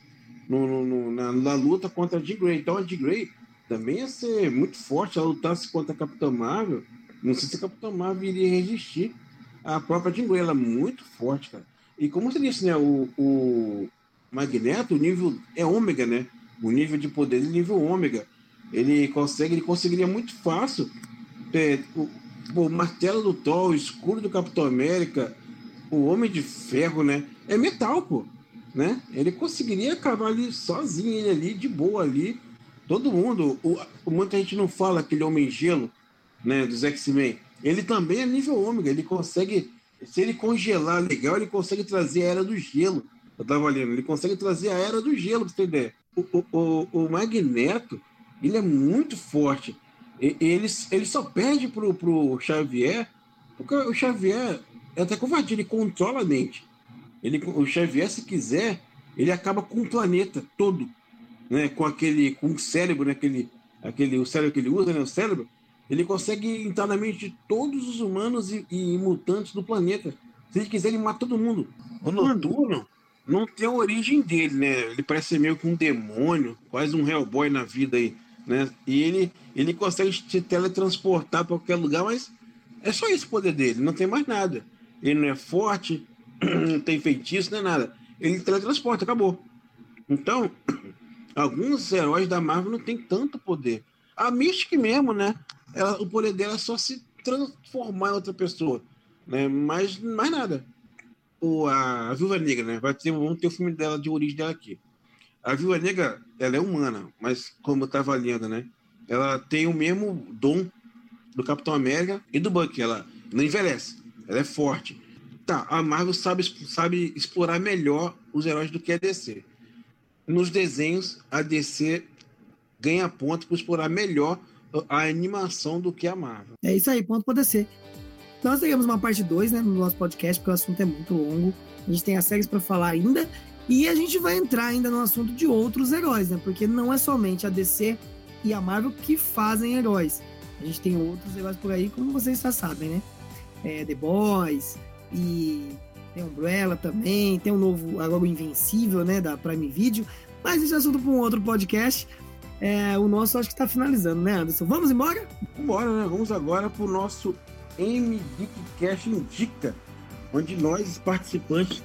no, no, no, na, na, luta contra a Jean Grey. Então a Jean Grey também ia ser muito forte, ela lutasse contra a Capitã Marvel. Não sei se a Capitã Marvel iria resistir à própria Jean Grey, ela é muito forte, cara. E como você disse, né, o, o Magneto, o nível é ômega, né? O nível de poder é nível ômega. Ele consegue, ele conseguiria muito fácil é, o martelo do Thor, o escudo do Capitão América, o Homem de Ferro, né? É metal, pô. Né? Ele conseguiria acabar ali sozinho, ele ali, de boa ali. Todo mundo. O, muita gente não fala aquele Homem Gelo, né? Dos X-Men. Ele também é nível ômega. Ele consegue. Se ele congelar legal, ele consegue trazer a Era do Gelo. Eu tava lendo. Ele consegue trazer a Era do Gelo, pra você ter ideia. O, o, o, o Magneto, ele é muito forte. Ele, ele só perde pro, pro Xavier, porque o Xavier é até covardia, ele controla a mente. Ele, o Xavier, se quiser, ele acaba com o planeta todo, né? Com aquele, com o cérebro, né? aquele, aquele, o cérebro que ele usa, né? O cérebro, ele consegue entrar na mente de todos os humanos e, e mutantes do planeta. Se ele quiser, ele mata todo mundo. O Noturno não tem a origem dele, né? Ele parece meio que um demônio, quase um Hellboy na vida aí, né? E ele, ele consegue se teletransportar para qualquer lugar, mas é só esse poder dele, não tem mais nada. Ele não é forte, não tem feitiço, não é nada. Ele teletransporta, acabou. Então, alguns heróis da Marvel não têm tanto poder. A Mystic mesmo, né? Ela, o poder dela é só se transformar em outra pessoa. Né? Mas mais nada o, a, a Viúva Negra, né? Vai ter, vamos ter o filme dela de origem dela aqui. A Viúva Negra, ela é humana, mas como eu tava lendo, né? Ela tem o mesmo dom do Capitão América e do Bucky. Ela não envelhece, ela é forte. Tá, a Marvel sabe, sabe explorar melhor os heróis do que a DC. Nos desenhos, a DC ganha ponto por explorar melhor a animação do que a Marvel. É isso aí, ponto para DC. Nós teremos uma parte 2 né, no nosso podcast, porque o assunto é muito longo. A gente tem as séries para falar ainda. E a gente vai entrar ainda no assunto de outros heróis, né? Porque não é somente a DC e a Marvel que fazem heróis. A gente tem outros heróis por aí, como vocês já sabem, né? É, The Boys e tem Umbrella também, tem um novo, agora o Invencível, né? Da Prime Video. Mas esse é assunto para um outro podcast. É, o nosso acho que está finalizando, né, Anderson? Vamos embora? Né? Vamos agora para o nosso M Cash Indica, onde nós, participantes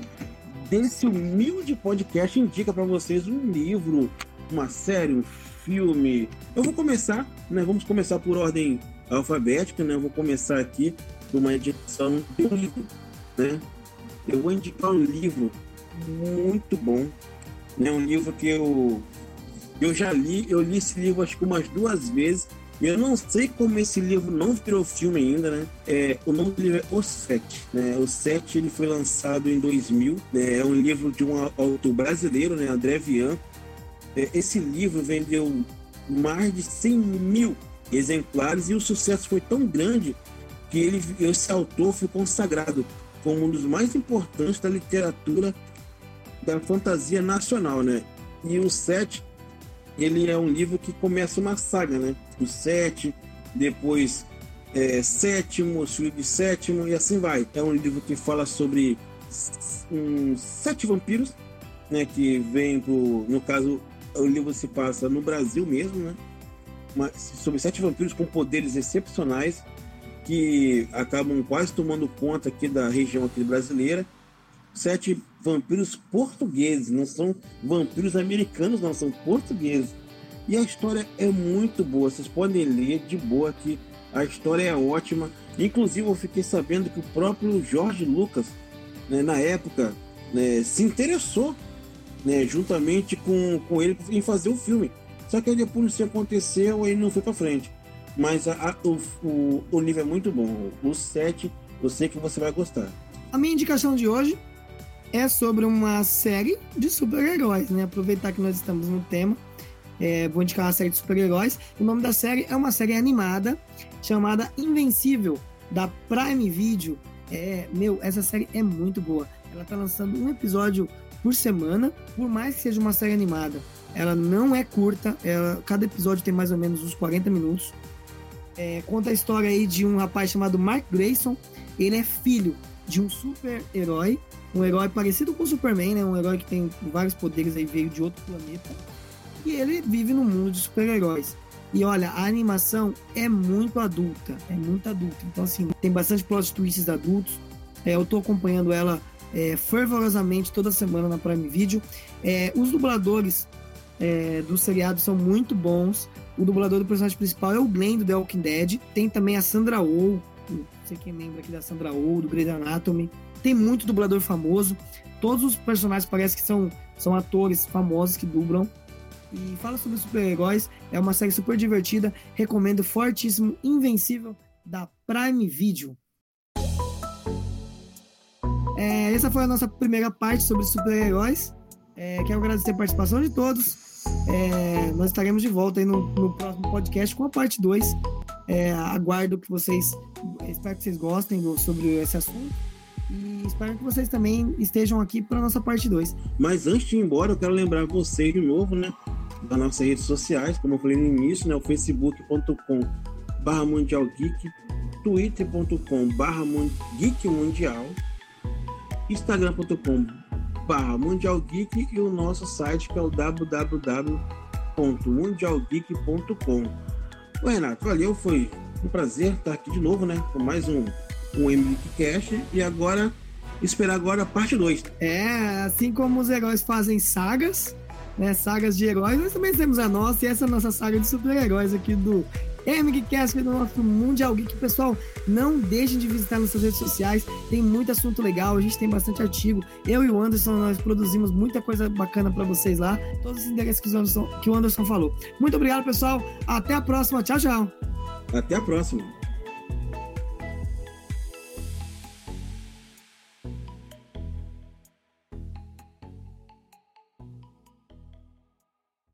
desse humilde podcast, indica para vocês um livro, uma série, um filme. Eu vou começar, né? Vamos começar por ordem alfabética, né? Eu vou começar aqui uma edição de um livro, né? Eu vou indicar um livro muito bom, né? Um livro que eu eu já li, eu li esse livro acho que umas duas vezes eu não sei como esse livro não virou filme ainda, né? É, o nome do livro é O Sete, né? O Sete ele foi lançado em 2000, né? É um livro de um autor brasileiro, né? André Vian. É, esse livro vendeu mais de 100 mil exemplares e o sucesso foi tão grande que ele, esse autor foi consagrado como um dos mais importantes da literatura da fantasia nacional, né? E o Sete ele é um livro que começa uma saga, né? O sete, depois é, sétimo, filho de sétimo e assim vai. É um livro que fala sobre um, sete vampiros, né? Que vem pro, no caso, o livro se passa no Brasil mesmo, né? Sobre sete vampiros com poderes excepcionais que acabam quase tomando conta aqui da região aqui brasileira. Sete vampiros portugueses, não são vampiros americanos, não, são portugueses. E a história é muito boa, vocês podem ler de boa aqui. A história é ótima. Inclusive, eu fiquei sabendo que o próprio Jorge Lucas, né, na época, né, se interessou né, juntamente com, com ele em fazer o filme. Só que aí depois isso aconteceu e não foi para frente. Mas a, a, o, o, o livro é muito bom. O 7, eu sei que você vai gostar. A minha indicação de hoje é sobre uma série de super-heróis, né? Aproveitar que nós estamos no tema, é, vou indicar uma série de super-heróis. O nome da série é uma série animada chamada Invencível, da Prime Video. É, meu, essa série é muito boa. Ela tá lançando um episódio por semana, por mais que seja uma série animada. Ela não é curta, ela, cada episódio tem mais ou menos uns 40 minutos. É, conta a história aí de um rapaz chamado Mark Grayson. Ele é filho de um super-herói um herói parecido com o Superman, né? Um herói que tem vários poderes aí, veio de outro planeta. E ele vive no mundo de super-heróis. E olha, a animação é muito adulta, é muito adulta. Então, assim, tem bastante plot twists adultos. É, eu tô acompanhando ela é, fervorosamente toda semana na Prime Video. É, os dubladores é, do seriado são muito bons. O dublador do personagem principal é o Glenn do The Walking Dead. Tem também a Sandra Oh, sei quem lembra aqui da Sandra Oh, do Grey's Anatomy. Tem muito dublador famoso. Todos os personagens parecem que são, são atores famosos que dublam. E fala sobre super-heróis. É uma série super divertida. Recomendo fortíssimo Invencível da Prime Video. É, essa foi a nossa primeira parte sobre super-heróis. É, quero agradecer a participação de todos. É, nós estaremos de volta aí no, no, próximo podcast com a parte 2. É, aguardo que vocês. Espero que vocês gostem do, sobre esse assunto. E espero que vocês também estejam aqui para nossa parte 2. Mas antes de ir embora, eu quero lembrar vocês de novo, né? Das nossas redes sociais, como eu falei no início, né? O facebook.com barra mundial geek, twitter.com barra geek mundial, instagram.com barra mundial geek e o nosso site que é o www.mundialgeek.com. Ô Renato, valeu, foi um prazer estar aqui de novo, né? Com mais um um MCast e agora esperar agora a parte 2. É, assim como os heróis fazem sagas, né, sagas de heróis, nós também temos a nossa e essa é a nossa saga de super-heróis aqui do MGCast do nosso Mundial Geek. Pessoal, não deixem de visitar nossas redes sociais, tem muito assunto legal, a gente tem bastante artigo. Eu e o Anderson, nós produzimos muita coisa bacana para vocês lá, todos os endereços que o Anderson falou. Muito obrigado, pessoal, até a próxima, tchau, tchau. Até a próxima.